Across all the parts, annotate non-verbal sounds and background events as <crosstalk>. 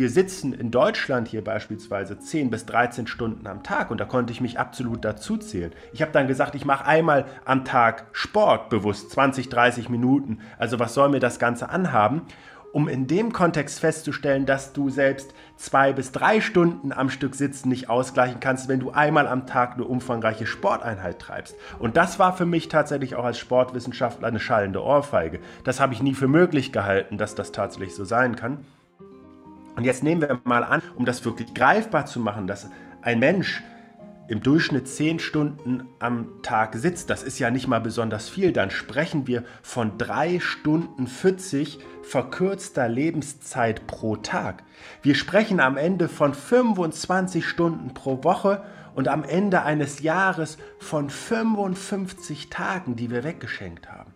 wir sitzen in Deutschland hier beispielsweise 10 bis 13 Stunden am Tag und da konnte ich mich absolut dazu zählen. Ich habe dann gesagt, ich mache einmal am Tag Sport bewusst, 20, 30 Minuten. Also was soll mir das Ganze anhaben? um in dem Kontext festzustellen, dass du selbst zwei bis drei Stunden am Stück sitzen nicht ausgleichen kannst, wenn du einmal am Tag eine umfangreiche Sporteinheit treibst. Und das war für mich tatsächlich auch als Sportwissenschaftler eine schallende Ohrfeige. Das habe ich nie für möglich gehalten, dass das tatsächlich so sein kann. Und jetzt nehmen wir mal an, um das wirklich greifbar zu machen, dass ein Mensch im Durchschnitt 10 Stunden am Tag sitzt, das ist ja nicht mal besonders viel, dann sprechen wir von 3 Stunden 40 verkürzter Lebenszeit pro Tag. Wir sprechen am Ende von 25 Stunden pro Woche und am Ende eines Jahres von 55 Tagen, die wir weggeschenkt haben.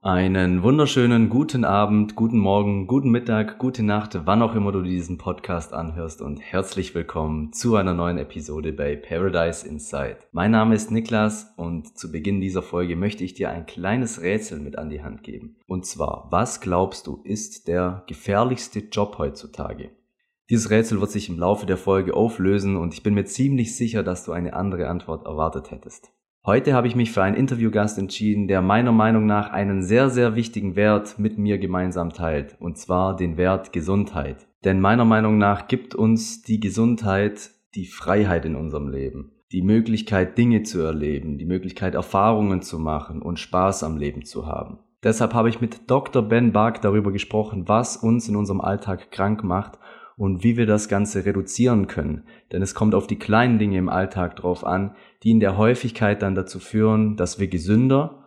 Einen wunderschönen guten Abend, guten Morgen, guten Mittag, gute Nacht, wann auch immer du diesen Podcast anhörst und herzlich willkommen zu einer neuen Episode bei Paradise Inside. Mein Name ist Niklas und zu Beginn dieser Folge möchte ich dir ein kleines Rätsel mit an die Hand geben. Und zwar, was glaubst du ist der gefährlichste Job heutzutage? Dieses Rätsel wird sich im Laufe der Folge auflösen und ich bin mir ziemlich sicher, dass du eine andere Antwort erwartet hättest. Heute habe ich mich für einen Interviewgast entschieden, der meiner Meinung nach einen sehr, sehr wichtigen Wert mit mir gemeinsam teilt, und zwar den Wert Gesundheit. Denn meiner Meinung nach gibt uns die Gesundheit die Freiheit in unserem Leben, die Möglichkeit, Dinge zu erleben, die Möglichkeit, Erfahrungen zu machen und Spaß am Leben zu haben. Deshalb habe ich mit Dr. Ben Bark darüber gesprochen, was uns in unserem Alltag krank macht und wie wir das Ganze reduzieren können. Denn es kommt auf die kleinen Dinge im Alltag drauf an, die in der Häufigkeit dann dazu führen, dass wir gesünder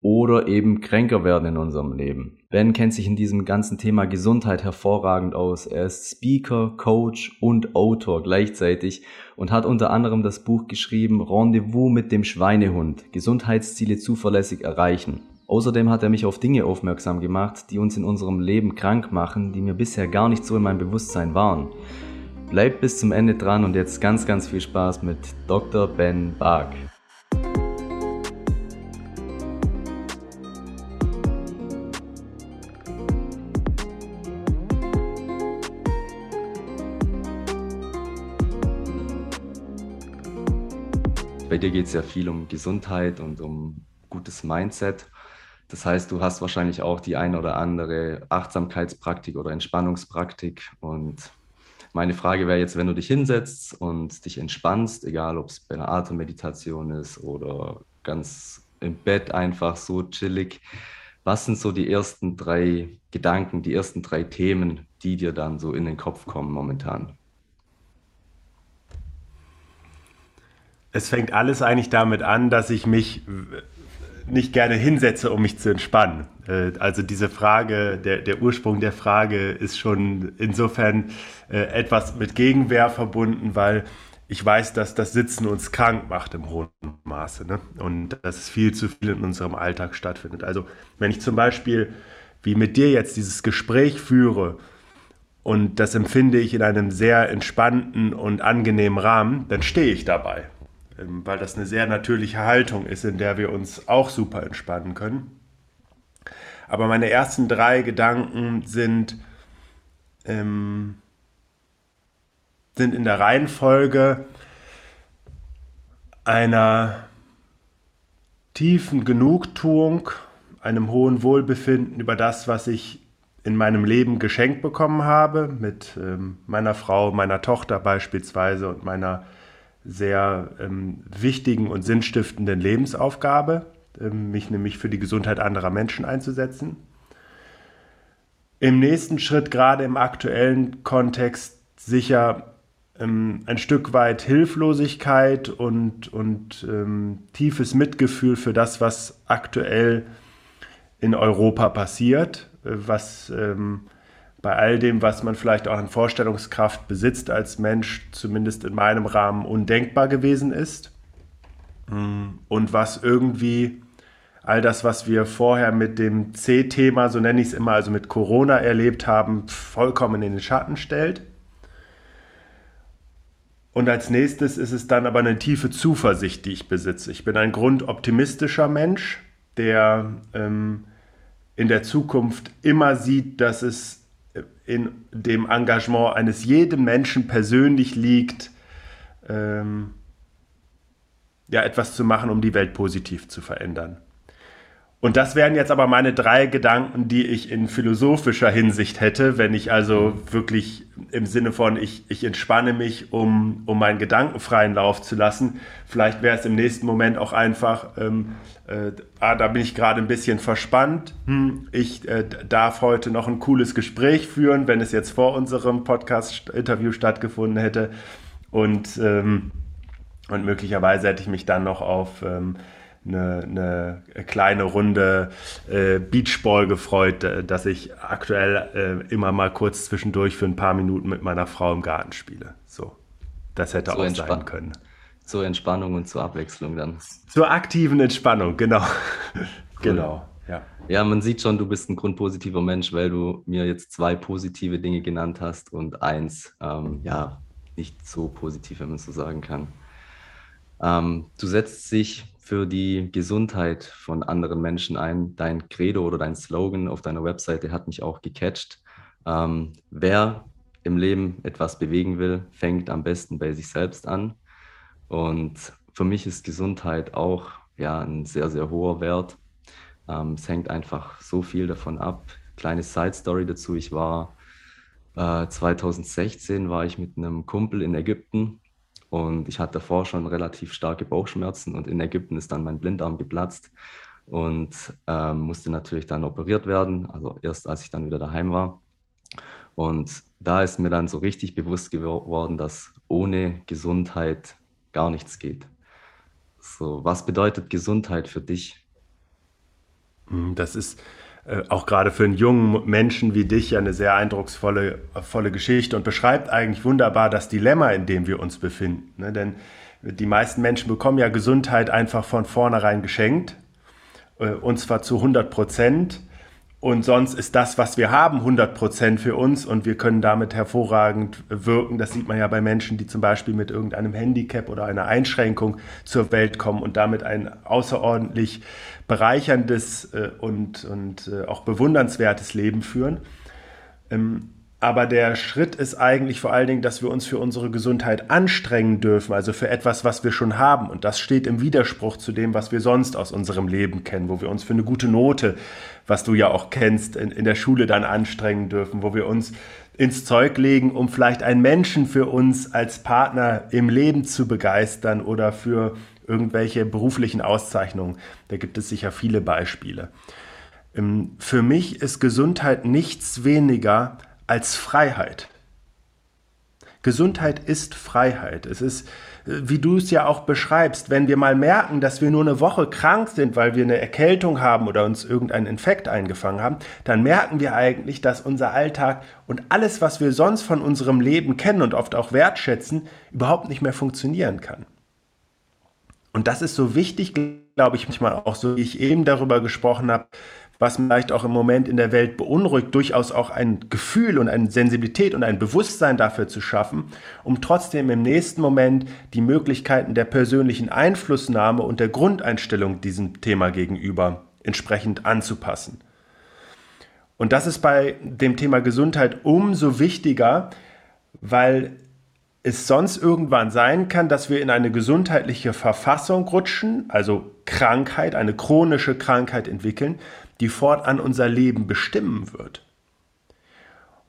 oder eben kränker werden in unserem Leben. Ben kennt sich in diesem ganzen Thema Gesundheit hervorragend aus. Er ist Speaker, Coach und Autor gleichzeitig und hat unter anderem das Buch geschrieben Rendezvous mit dem Schweinehund, Gesundheitsziele zuverlässig erreichen. Außerdem hat er mich auf Dinge aufmerksam gemacht, die uns in unserem Leben krank machen, die mir bisher gar nicht so in meinem Bewusstsein waren. Bleibt bis zum Ende dran und jetzt ganz, ganz viel Spaß mit Dr. Ben Bark. Bei dir geht es ja viel um Gesundheit und um gutes Mindset. Das heißt, du hast wahrscheinlich auch die eine oder andere Achtsamkeitspraktik oder Entspannungspraktik. Und meine Frage wäre jetzt, wenn du dich hinsetzt und dich entspannst, egal ob es bei einer Atemmeditation ist oder ganz im Bett einfach so chillig, was sind so die ersten drei Gedanken, die ersten drei Themen, die dir dann so in den Kopf kommen momentan? Es fängt alles eigentlich damit an, dass ich mich nicht gerne hinsetze, um mich zu entspannen. Äh, also diese Frage, der, der Ursprung der Frage ist schon insofern äh, etwas mit Gegenwehr verbunden, weil ich weiß, dass das Sitzen uns krank macht im hohen Maße ne? und dass es viel zu viel in unserem Alltag stattfindet. Also wenn ich zum Beispiel wie mit dir jetzt dieses Gespräch führe und das empfinde ich in einem sehr entspannten und angenehmen Rahmen, dann stehe ich dabei. Ähm, weil das eine sehr natürliche Haltung ist, in der wir uns auch super entspannen können. Aber meine ersten drei Gedanken sind, ähm, sind in der Reihenfolge einer tiefen Genugtuung, einem hohen Wohlbefinden über das, was ich in meinem Leben geschenkt bekommen habe, mit ähm, meiner Frau, meiner Tochter beispielsweise und meiner sehr ähm, wichtigen und sinnstiftenden Lebensaufgabe, ähm, mich nämlich für die Gesundheit anderer Menschen einzusetzen. Im nächsten Schritt, gerade im aktuellen Kontext, sicher ähm, ein Stück weit Hilflosigkeit und, und ähm, tiefes Mitgefühl für das, was aktuell in Europa passiert, äh, was ähm, bei all dem, was man vielleicht auch an Vorstellungskraft besitzt als Mensch, zumindest in meinem Rahmen undenkbar gewesen ist. Und was irgendwie all das, was wir vorher mit dem C-Thema, so nenne ich es immer, also mit Corona erlebt haben, vollkommen in den Schatten stellt. Und als nächstes ist es dann aber eine tiefe Zuversicht, die ich besitze. Ich bin ein grundoptimistischer Mensch, der ähm, in der Zukunft immer sieht, dass es in dem Engagement eines jeden Menschen persönlich liegt, ähm, ja, etwas zu machen, um die Welt positiv zu verändern. Und das wären jetzt aber meine drei Gedanken, die ich in philosophischer Hinsicht hätte, wenn ich also wirklich im Sinne von, ich, ich entspanne mich, um, um meinen gedankenfreien Lauf zu lassen. Vielleicht wäre es im nächsten Moment auch einfach, ähm, äh, ah, da bin ich gerade ein bisschen verspannt. Hm, ich äh, darf heute noch ein cooles Gespräch führen, wenn es jetzt vor unserem Podcast-Interview stattgefunden hätte. Und, ähm, und möglicherweise hätte ich mich dann noch auf... Ähm, eine, eine kleine Runde äh, Beachball gefreut, äh, dass ich aktuell äh, immer mal kurz zwischendurch für ein paar Minuten mit meiner Frau im Garten spiele. So, das hätte so auch sein können. Zur Entspannung und zur Abwechslung dann. Zur aktiven Entspannung, genau. <laughs> genau. Ja. ja, man sieht schon, du bist ein grundpositiver Mensch, weil du mir jetzt zwei positive Dinge genannt hast und eins, ähm, ja, nicht so positiv, wenn man so sagen kann. Ähm, du setzt sich für die Gesundheit von anderen Menschen ein. Dein Credo oder dein Slogan auf deiner Webseite hat mich auch gecatcht. Ähm, wer im Leben etwas bewegen will, fängt am besten bei sich selbst an. Und für mich ist Gesundheit auch ja, ein sehr, sehr hoher Wert. Ähm, es hängt einfach so viel davon ab. Kleine Side Story dazu. Ich war äh, 2016 war ich mit einem Kumpel in Ägypten und ich hatte davor schon relativ starke Bauchschmerzen und in Ägypten ist dann mein Blinddarm geplatzt und ähm, musste natürlich dann operiert werden, also erst als ich dann wieder daheim war. Und da ist mir dann so richtig bewusst geworden, dass ohne Gesundheit gar nichts geht. So, was bedeutet Gesundheit für dich? Hm, das ist auch gerade für einen jungen Menschen wie dich ja eine sehr eindrucksvolle volle Geschichte und beschreibt eigentlich wunderbar das Dilemma, in dem wir uns befinden. Ne? Denn die meisten Menschen bekommen ja Gesundheit einfach von vornherein geschenkt, äh, und zwar zu 100 Prozent. Und sonst ist das, was wir haben, 100 Prozent für uns und wir können damit hervorragend wirken. Das sieht man ja bei Menschen, die zum Beispiel mit irgendeinem Handicap oder einer Einschränkung zur Welt kommen und damit ein außerordentlich bereicherndes äh, und, und äh, auch bewundernswertes Leben führen. Ähm, aber der Schritt ist eigentlich vor allen Dingen, dass wir uns für unsere Gesundheit anstrengen dürfen, also für etwas, was wir schon haben. Und das steht im Widerspruch zu dem, was wir sonst aus unserem Leben kennen, wo wir uns für eine gute Note, was du ja auch kennst, in, in der Schule dann anstrengen dürfen, wo wir uns ins Zeug legen, um vielleicht einen Menschen für uns als Partner im Leben zu begeistern oder für irgendwelche beruflichen Auszeichnungen. Da gibt es sicher viele Beispiele. Ähm, für mich ist Gesundheit nichts weniger als Freiheit. Gesundheit ist Freiheit. Es ist, äh, wie du es ja auch beschreibst, wenn wir mal merken, dass wir nur eine Woche krank sind, weil wir eine Erkältung haben oder uns irgendeinen Infekt eingefangen haben, dann merken wir eigentlich, dass unser Alltag und alles, was wir sonst von unserem Leben kennen und oft auch wertschätzen, überhaupt nicht mehr funktionieren kann. Und das ist so wichtig, glaube ich, manchmal auch so, wie ich eben darüber gesprochen habe, was vielleicht auch im Moment in der Welt beunruhigt, durchaus auch ein Gefühl und eine Sensibilität und ein Bewusstsein dafür zu schaffen, um trotzdem im nächsten Moment die Möglichkeiten der persönlichen Einflussnahme und der Grundeinstellung diesem Thema gegenüber entsprechend anzupassen. Und das ist bei dem Thema Gesundheit umso wichtiger, weil es sonst irgendwann sein kann, dass wir in eine gesundheitliche Verfassung rutschen, also Krankheit, eine chronische Krankheit entwickeln, die fortan unser Leben bestimmen wird.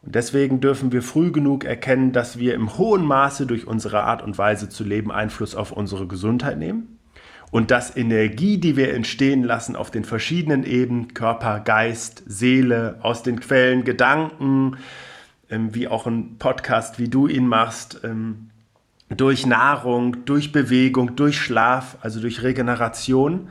Und deswegen dürfen wir früh genug erkennen, dass wir im hohen Maße durch unsere Art und Weise zu leben Einfluss auf unsere Gesundheit nehmen und dass Energie, die wir entstehen lassen auf den verschiedenen Ebenen, Körper, Geist, Seele, aus den Quellen Gedanken, ähm, wie auch ein Podcast, wie du ihn machst, ähm, durch Nahrung, durch Bewegung, durch Schlaf, also durch Regeneration,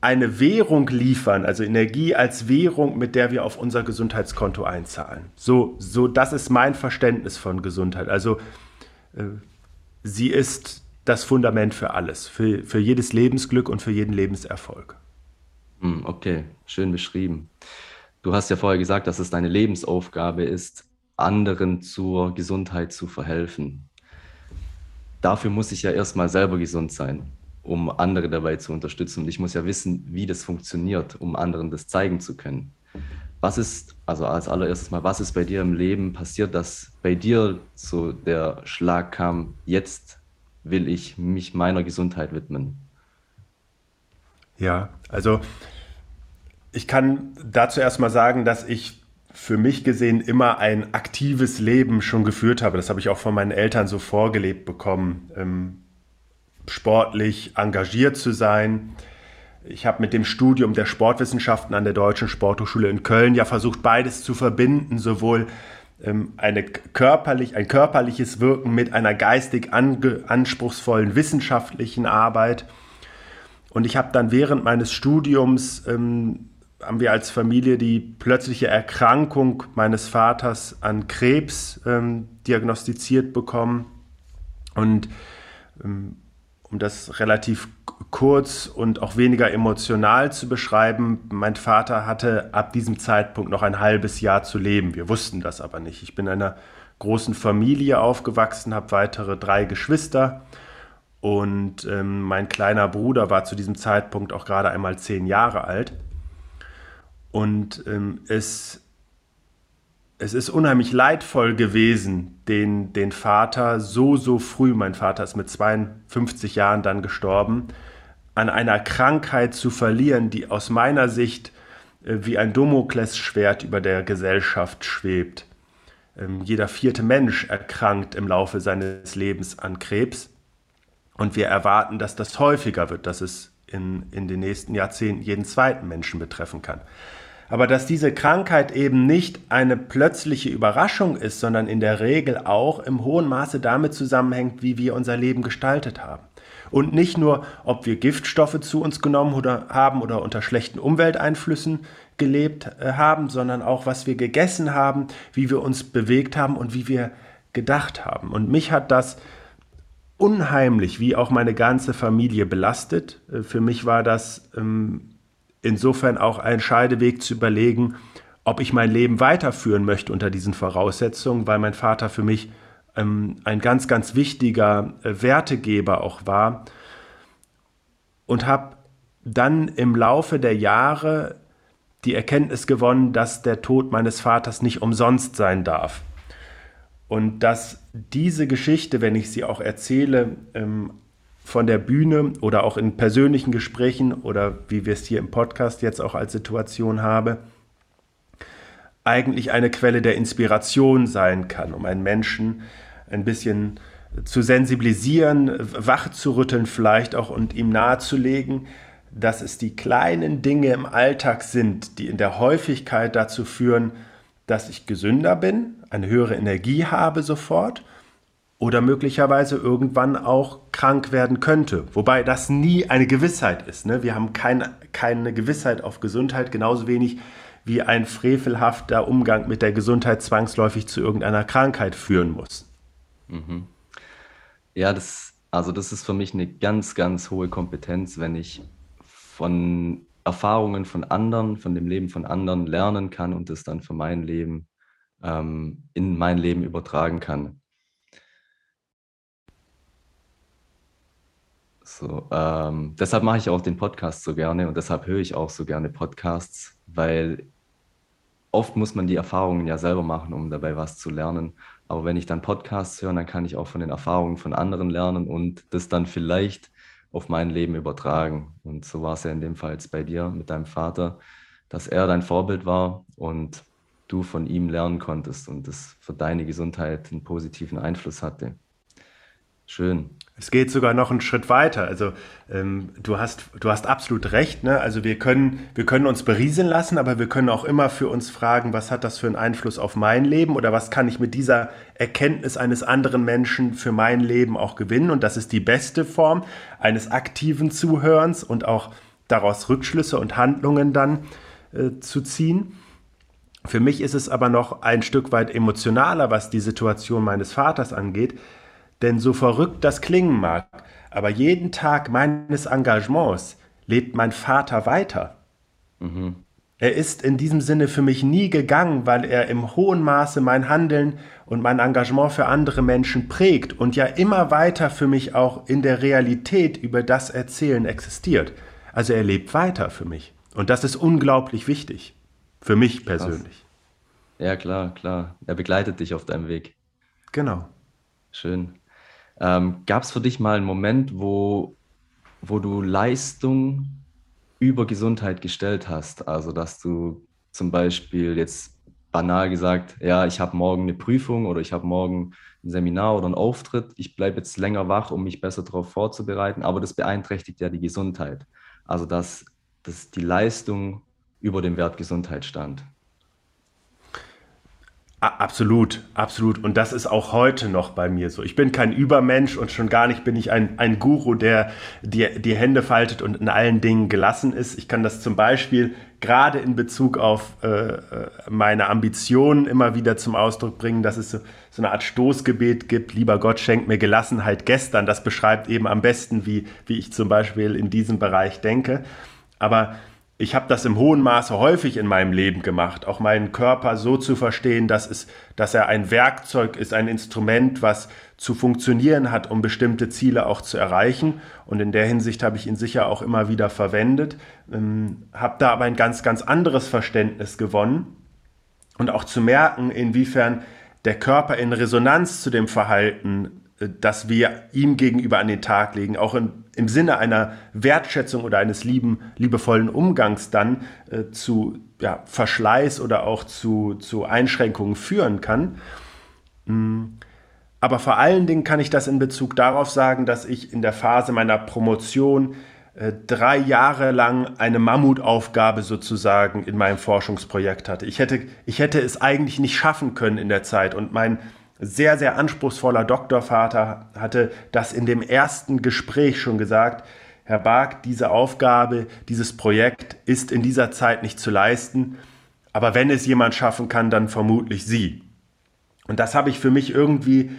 eine Währung liefern, also Energie als Währung, mit der wir auf unser Gesundheitskonto einzahlen. So, so das ist mein Verständnis von Gesundheit. Also äh, sie ist das Fundament für alles, für, für jedes Lebensglück und für jeden Lebenserfolg. Hm, okay, schön beschrieben. Du hast ja vorher gesagt, dass es deine Lebensaufgabe ist, anderen zur Gesundheit zu verhelfen. Dafür muss ich ja erstmal selber gesund sein um andere dabei zu unterstützen. Und ich muss ja wissen, wie das funktioniert, um anderen das zeigen zu können. was ist, also als allererstes mal, was ist bei dir im Leben passiert, dass bei dir so der Schlag kam, jetzt will ich mich meiner Gesundheit widmen? Ja, also ich kann dazu erstmal sagen, dass ich für mich gesehen immer ein aktives Leben schon geführt habe. Das habe ich auch von meinen Eltern so vorgelebt bekommen, ähm, sportlich engagiert zu sein. Ich habe mit dem Studium der Sportwissenschaften an der Deutschen Sporthochschule in Köln ja versucht, beides zu verbinden, sowohl ähm, eine körperlich, ein körperliches Wirken mit einer geistig anspruchsvollen wissenschaftlichen Arbeit. Und ich habe dann während meines Studiums ähm, haben wir als Familie die plötzliche Erkrankung meines Vaters an Krebs ähm, diagnostiziert bekommen. Und ähm, um das relativ kurz und auch weniger emotional zu beschreiben, mein Vater hatte ab diesem Zeitpunkt noch ein halbes Jahr zu leben. Wir wussten das aber nicht. Ich bin in einer großen Familie aufgewachsen, habe weitere drei Geschwister und ähm, mein kleiner Bruder war zu diesem Zeitpunkt auch gerade einmal zehn Jahre alt. Und ähm, es, es ist unheimlich leidvoll gewesen, den, den Vater so, so früh, mein Vater ist mit 52 Jahren dann gestorben, an einer Krankheit zu verlieren, die aus meiner Sicht äh, wie ein Damoklesschwert über der Gesellschaft schwebt. Ähm, jeder vierte Mensch erkrankt im Laufe seines Lebens an Krebs. Und wir erwarten, dass das häufiger wird, dass es in, in den nächsten Jahrzehnten jeden zweiten Menschen betreffen kann aber dass diese Krankheit eben nicht eine plötzliche Überraschung ist, sondern in der Regel auch im hohen Maße damit zusammenhängt, wie wir unser Leben gestaltet haben. Und nicht nur, ob wir Giftstoffe zu uns genommen oder haben oder unter schlechten Umwelteinflüssen gelebt äh, haben, sondern auch, was wir gegessen haben, wie wir uns bewegt haben und wie wir gedacht haben. Und mich hat das unheimlich, wie auch meine ganze Familie belastet. Äh, für mich war das ähm, insofern auch ein Scheideweg zu überlegen, ob ich mein Leben weiterführen möchte unter diesen Voraussetzungen, weil mein Vater für mich ähm, ein ganz, ganz wichtiger äh, Wertegeber auch war und habe dann im Laufe der Jahre die Erkenntnis gewonnen, dass der Tod meines Vaters nicht umsonst sein darf. Und dass diese Geschichte, wenn ich sie auch erzähle, ähm, von der Bühne oder auch in persönlichen Gesprächen oder wie wir es hier im Podcast jetzt auch als Situation habe, eigentlich eine Quelle der Inspiration sein kann, um einen Menschen ein bisschen zu sensibilisieren, wach zu rütteln vielleicht auch und ihm nahezulegen, dass es die kleinen Dinge im Alltag sind, die in der Häufigkeit dazu führen, dass ich gesünder bin, eine höhere Energie habe sofort oder möglicherweise irgendwann auch krank werden könnte. Wobei das nie eine Gewissheit ist. Ne? Wir haben kein, keine Gewissheit auf Gesundheit, genauso wenig wie ein frevelhafter Umgang mit der Gesundheit zwangsläufig zu irgendeiner Krankheit führen muss. Mhm. Ja, das, also das ist für mich eine ganz, ganz hohe Kompetenz, wenn ich von Erfahrungen von anderen, von dem Leben von anderen lernen kann und das dann für mein Leben ähm, in mein Leben übertragen kann. So, ähm, deshalb mache ich auch den Podcast so gerne und deshalb höre ich auch so gerne Podcasts, weil oft muss man die Erfahrungen ja selber machen, um dabei was zu lernen. Aber wenn ich dann Podcasts höre, dann kann ich auch von den Erfahrungen von anderen lernen und das dann vielleicht auf mein Leben übertragen. Und so war es ja in dem Fall jetzt bei dir mit deinem Vater, dass er dein Vorbild war und du von ihm lernen konntest und das für deine Gesundheit einen positiven Einfluss hatte. Schön. Es geht sogar noch einen Schritt weiter. Also ähm, du, hast, du hast absolut recht. Ne? Also wir können, wir können uns berieseln lassen, aber wir können auch immer für uns fragen, was hat das für einen Einfluss auf mein Leben oder was kann ich mit dieser Erkenntnis eines anderen Menschen für mein Leben auch gewinnen. Und das ist die beste Form eines aktiven Zuhörens und auch daraus Rückschlüsse und Handlungen dann äh, zu ziehen. Für mich ist es aber noch ein Stück weit emotionaler, was die Situation meines Vaters angeht denn so verrückt das klingen mag, aber jeden Tag meines Engagements lebt mein Vater weiter. Mhm. Er ist in diesem Sinne für mich nie gegangen, weil er im hohen Maße mein Handeln und mein Engagement für andere Menschen prägt und ja immer weiter für mich auch in der Realität über das Erzählen existiert. Also er lebt weiter für mich. Und das ist unglaublich wichtig. Für mich persönlich. Krass. Ja, klar, klar. Er begleitet dich auf deinem Weg. Genau. Schön. Ähm, Gab es für dich mal einen Moment, wo, wo du Leistung über Gesundheit gestellt hast? Also, dass du zum Beispiel jetzt banal gesagt, ja, ich habe morgen eine Prüfung oder ich habe morgen ein Seminar oder einen Auftritt, ich bleibe jetzt länger wach, um mich besser darauf vorzubereiten, aber das beeinträchtigt ja die Gesundheit. Also dass, dass die Leistung über dem Wert Gesundheit stand. Absolut, absolut. Und das ist auch heute noch bei mir so. Ich bin kein Übermensch und schon gar nicht bin ich ein, ein Guru, der die, die Hände faltet und in allen Dingen gelassen ist. Ich kann das zum Beispiel gerade in Bezug auf äh, äh meine Ambitionen immer wieder zum Ausdruck bringen, dass es so, so eine Art Stoßgebet gibt. Lieber Gott, schenkt mir Gelassenheit gestern. Das beschreibt eben am besten, wie, wie ich zum Beispiel in diesem Bereich denke. Aber ich habe das im hohen Maße häufig in meinem Leben gemacht, auch meinen Körper so zu verstehen, dass, es, dass er ein Werkzeug ist, ein Instrument, was zu funktionieren hat, um bestimmte Ziele auch zu erreichen. Und in der Hinsicht habe ich ihn sicher auch immer wieder verwendet, ähm, habe da aber ein ganz, ganz anderes Verständnis gewonnen und auch zu merken, inwiefern der Körper in Resonanz zu dem Verhalten das wir ihm gegenüber an den Tag legen, auch in, im Sinne einer Wertschätzung oder eines lieben, liebevollen Umgangs dann äh, zu ja, Verschleiß oder auch zu, zu Einschränkungen führen kann. Mm. Aber vor allen Dingen kann ich das in Bezug darauf sagen, dass ich in der Phase meiner Promotion äh, drei Jahre lang eine Mammutaufgabe sozusagen in meinem Forschungsprojekt hatte. Ich hätte, ich hätte es eigentlich nicht schaffen können in der Zeit und mein sehr, sehr anspruchsvoller Doktorvater hatte das in dem ersten Gespräch schon gesagt. Herr Bark, diese Aufgabe, dieses Projekt ist in dieser Zeit nicht zu leisten, aber wenn es jemand schaffen kann, dann vermutlich Sie. Und das habe ich für mich irgendwie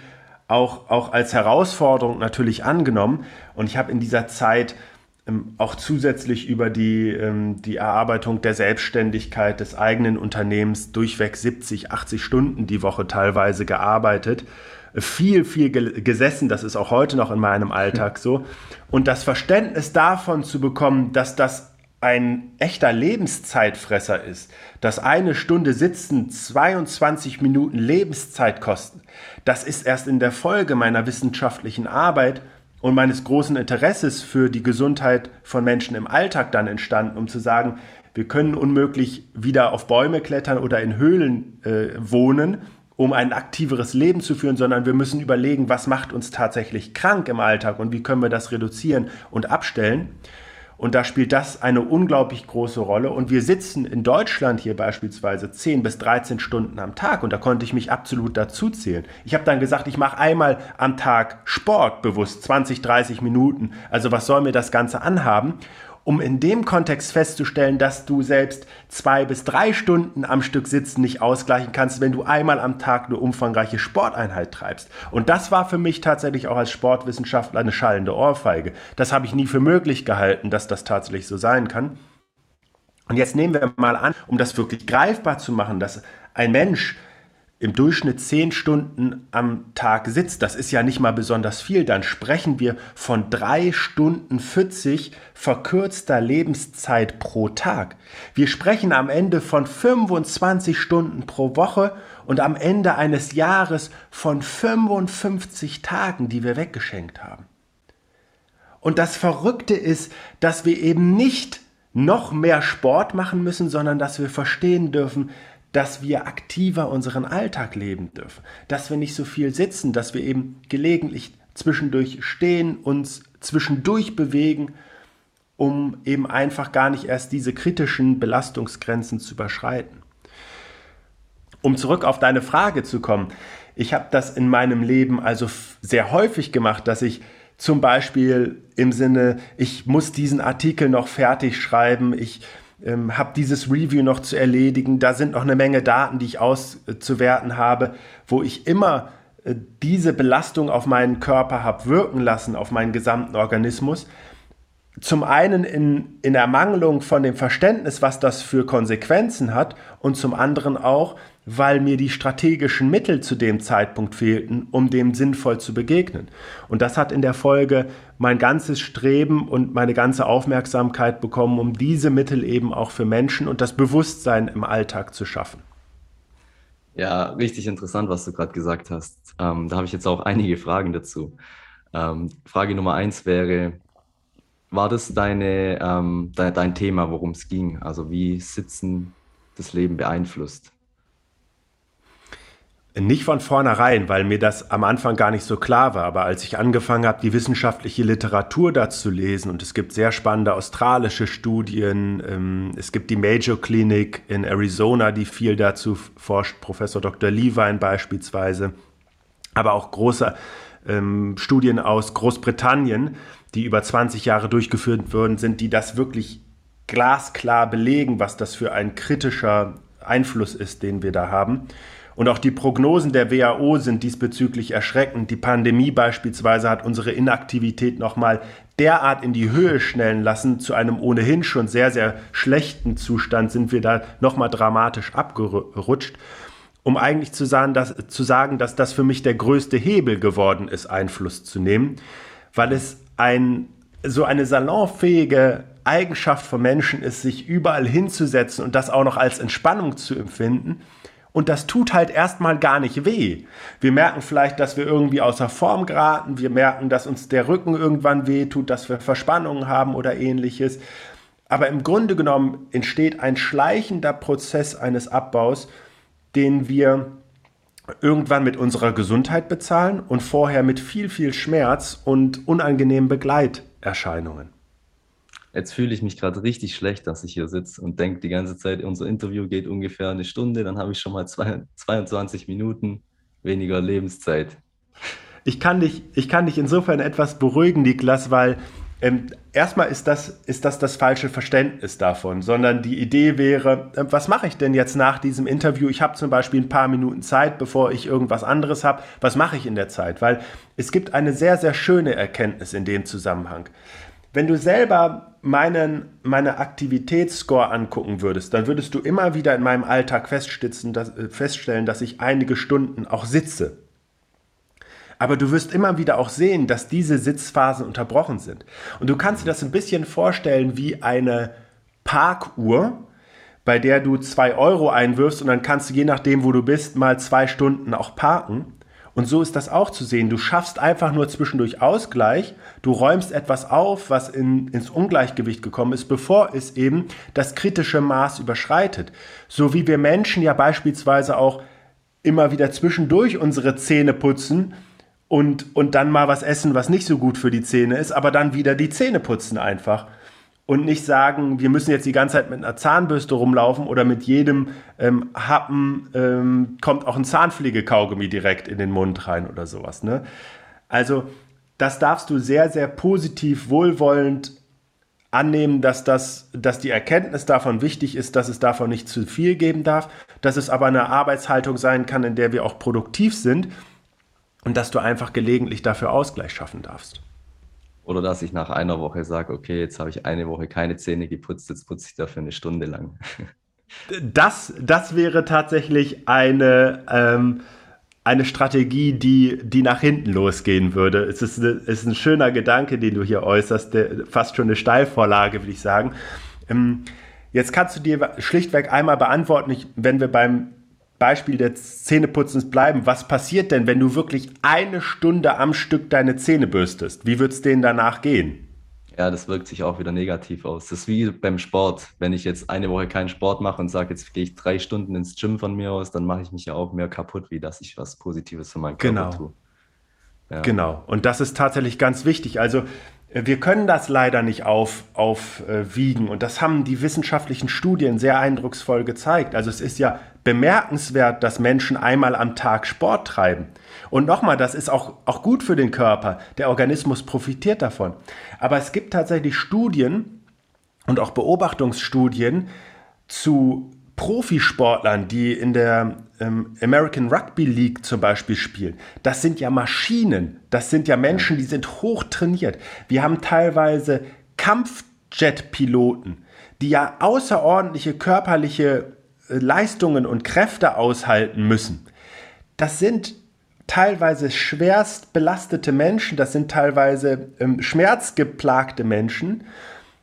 auch, auch als Herausforderung natürlich angenommen. Und ich habe in dieser Zeit auch zusätzlich über die, ähm, die Erarbeitung der Selbstständigkeit des eigenen Unternehmens durchweg 70, 80 Stunden die Woche teilweise gearbeitet. Viel, viel gesessen, das ist auch heute noch in meinem Alltag so. Und das Verständnis davon zu bekommen, dass das ein echter Lebenszeitfresser ist, dass eine Stunde Sitzen 22 Minuten Lebenszeit kosten, das ist erst in der Folge meiner wissenschaftlichen Arbeit und meines großen Interesses für die Gesundheit von Menschen im Alltag dann entstanden, um zu sagen, wir können unmöglich wieder auf Bäume klettern oder in Höhlen äh, wohnen, um ein aktiveres Leben zu führen, sondern wir müssen überlegen, was macht uns tatsächlich krank im Alltag und wie können wir das reduzieren und abstellen. Und da spielt das eine unglaublich große Rolle. Und wir sitzen in Deutschland hier beispielsweise 10 bis 13 Stunden am Tag. Und da konnte ich mich absolut dazu zählen. Ich habe dann gesagt, ich mache einmal am Tag Sport bewusst, 20, 30 Minuten. Also was soll mir das Ganze anhaben? Um in dem Kontext festzustellen, dass du selbst zwei bis drei Stunden am Stück sitzen nicht ausgleichen kannst, wenn du einmal am Tag eine umfangreiche Sporteinheit treibst. Und das war für mich tatsächlich auch als Sportwissenschaftler eine schallende Ohrfeige. Das habe ich nie für möglich gehalten, dass das tatsächlich so sein kann. Und jetzt nehmen wir mal an, um das wirklich greifbar zu machen, dass ein Mensch im Durchschnitt zehn Stunden am Tag sitzt, das ist ja nicht mal besonders viel, dann sprechen wir von drei Stunden 40 verkürzter Lebenszeit pro Tag. Wir sprechen am Ende von 25 Stunden pro Woche und am Ende eines Jahres von 55 Tagen, die wir weggeschenkt haben. Und das Verrückte ist, dass wir eben nicht noch mehr Sport machen müssen, sondern dass wir verstehen dürfen, dass wir aktiver unseren Alltag leben dürfen, dass wir nicht so viel sitzen, dass wir eben gelegentlich zwischendurch stehen, uns zwischendurch bewegen, um eben einfach gar nicht erst diese kritischen Belastungsgrenzen zu überschreiten. Um zurück auf deine Frage zu kommen, ich habe das in meinem Leben also sehr häufig gemacht, dass ich zum Beispiel im Sinne, ich muss diesen Artikel noch fertig schreiben, ich ähm, habe dieses Review noch zu erledigen. Da sind noch eine Menge Daten, die ich auszuwerten habe, wo ich immer äh, diese Belastung auf meinen Körper habe wirken lassen, auf meinen gesamten Organismus. Zum einen in, in Ermangelung von dem Verständnis, was das für Konsequenzen hat, und zum anderen auch, weil mir die strategischen Mittel zu dem Zeitpunkt fehlten, um dem sinnvoll zu begegnen. Und das hat in der Folge mein ganzes Streben und meine ganze Aufmerksamkeit bekommen, um diese Mittel eben auch für Menschen und das Bewusstsein im Alltag zu schaffen. Ja, richtig interessant, was du gerade gesagt hast. Ähm, da habe ich jetzt auch einige Fragen dazu. Ähm, Frage Nummer eins wäre, war das deine, ähm, de dein Thema, worum es ging? Also wie Sitzen das Leben beeinflusst? Nicht von vornherein, weil mir das am Anfang gar nicht so klar war, aber als ich angefangen habe, die wissenschaftliche Literatur dazu lesen, und es gibt sehr spannende australische Studien, ähm, es gibt die Major Clinic in Arizona, die viel dazu forscht, Professor Dr. Levine beispielsweise, aber auch große ähm, Studien aus Großbritannien, die über 20 Jahre durchgeführt worden sind, die das wirklich glasklar belegen, was das für ein kritischer Einfluss ist, den wir da haben. Und auch die Prognosen der WHO sind diesbezüglich erschreckend. Die Pandemie beispielsweise hat unsere Inaktivität nochmal derart in die Höhe schnellen lassen. Zu einem ohnehin schon sehr, sehr schlechten Zustand sind wir da nochmal dramatisch abgerutscht. Um eigentlich zu sagen, dass, zu sagen, dass das für mich der größte Hebel geworden ist, Einfluss zu nehmen, weil es ein, so eine salonfähige Eigenschaft von Menschen ist, sich überall hinzusetzen und das auch noch als Entspannung zu empfinden und das tut halt erstmal gar nicht weh. Wir merken vielleicht, dass wir irgendwie außer Form geraten. Wir merken, dass uns der Rücken irgendwann weh tut, dass wir Verspannungen haben oder ähnliches. Aber im Grunde genommen entsteht ein schleichender Prozess eines Abbaus, den wir irgendwann mit unserer Gesundheit bezahlen und vorher mit viel, viel Schmerz und unangenehmen Begleiterscheinungen. Jetzt fühle ich mich gerade richtig schlecht, dass ich hier sitze und denke die ganze Zeit, unser Interview geht ungefähr eine Stunde, dann habe ich schon mal zwei, 22 Minuten weniger Lebenszeit. Ich kann dich, ich kann dich insofern etwas beruhigen, Niklas, weil ähm, erstmal ist das, ist das das falsche Verständnis davon, sondern die Idee wäre, äh, was mache ich denn jetzt nach diesem Interview? Ich habe zum Beispiel ein paar Minuten Zeit, bevor ich irgendwas anderes habe. Was mache ich in der Zeit? Weil es gibt eine sehr, sehr schöne Erkenntnis in dem Zusammenhang. Wenn du selber meinen, meine Aktivitätsscore angucken würdest, dann würdest du immer wieder in meinem Alltag dass, äh, feststellen, dass ich einige Stunden auch sitze. Aber du wirst immer wieder auch sehen, dass diese Sitzphasen unterbrochen sind. Und du kannst dir das ein bisschen vorstellen wie eine Parkuhr, bei der du zwei Euro einwirfst und dann kannst du je nachdem, wo du bist, mal zwei Stunden auch parken. Und so ist das auch zu sehen. Du schaffst einfach nur zwischendurch Ausgleich. Du räumst etwas auf, was in, ins Ungleichgewicht gekommen ist, bevor es eben das kritische Maß überschreitet. So wie wir Menschen ja beispielsweise auch immer wieder zwischendurch unsere Zähne putzen und, und dann mal was essen, was nicht so gut für die Zähne ist, aber dann wieder die Zähne putzen einfach und nicht sagen, wir müssen jetzt die ganze Zeit mit einer Zahnbürste rumlaufen oder mit jedem ähm, Happen ähm, kommt auch ein Zahnpflegekaugummi direkt in den Mund rein oder sowas. Ne? Also das darfst du sehr, sehr positiv, wohlwollend annehmen, dass, das, dass die Erkenntnis davon wichtig ist, dass es davon nicht zu viel geben darf, dass es aber eine Arbeitshaltung sein kann, in der wir auch produktiv sind und dass du einfach gelegentlich dafür Ausgleich schaffen darfst. Oder dass ich nach einer Woche sage, okay, jetzt habe ich eine Woche keine Zähne geputzt, jetzt putze ich dafür eine Stunde lang. <laughs> Das, das wäre tatsächlich eine, ähm, eine Strategie, die, die nach hinten losgehen würde. Es ist, eine, ist ein schöner Gedanke, den du hier äußerst, der, fast schon eine Steilvorlage, würde ich sagen. Ähm, jetzt kannst du dir schlichtweg einmal beantworten, ich, wenn wir beim Beispiel des Zähneputzens bleiben, was passiert denn, wenn du wirklich eine Stunde am Stück deine Zähne bürstest? Wie wird es denen danach gehen? Ja, das wirkt sich auch wieder negativ aus. Das ist wie beim Sport. Wenn ich jetzt eine Woche keinen Sport mache und sage, jetzt gehe ich drei Stunden ins Gym von mir aus, dann mache ich mich ja auch mehr kaputt, wie dass ich was Positives für meinen Körper genau. tue. Ja. Genau. Und das ist tatsächlich ganz wichtig. Also wir können das leider nicht auf, aufwiegen. Und das haben die wissenschaftlichen Studien sehr eindrucksvoll gezeigt. Also es ist ja bemerkenswert, dass Menschen einmal am Tag Sport treiben. Und nochmal, das ist auch, auch gut für den Körper. Der Organismus profitiert davon. Aber es gibt tatsächlich Studien und auch Beobachtungsstudien zu Profisportlern, die in der ähm, American Rugby League zum Beispiel spielen, das sind ja Maschinen. Das sind ja Menschen, die sind hochtrainiert. Wir haben teilweise Kampfjet-Piloten, die ja außerordentliche körperliche Leistungen und Kräfte aushalten müssen, das sind teilweise schwerst belastete Menschen, das sind teilweise ähm, schmerzgeplagte Menschen,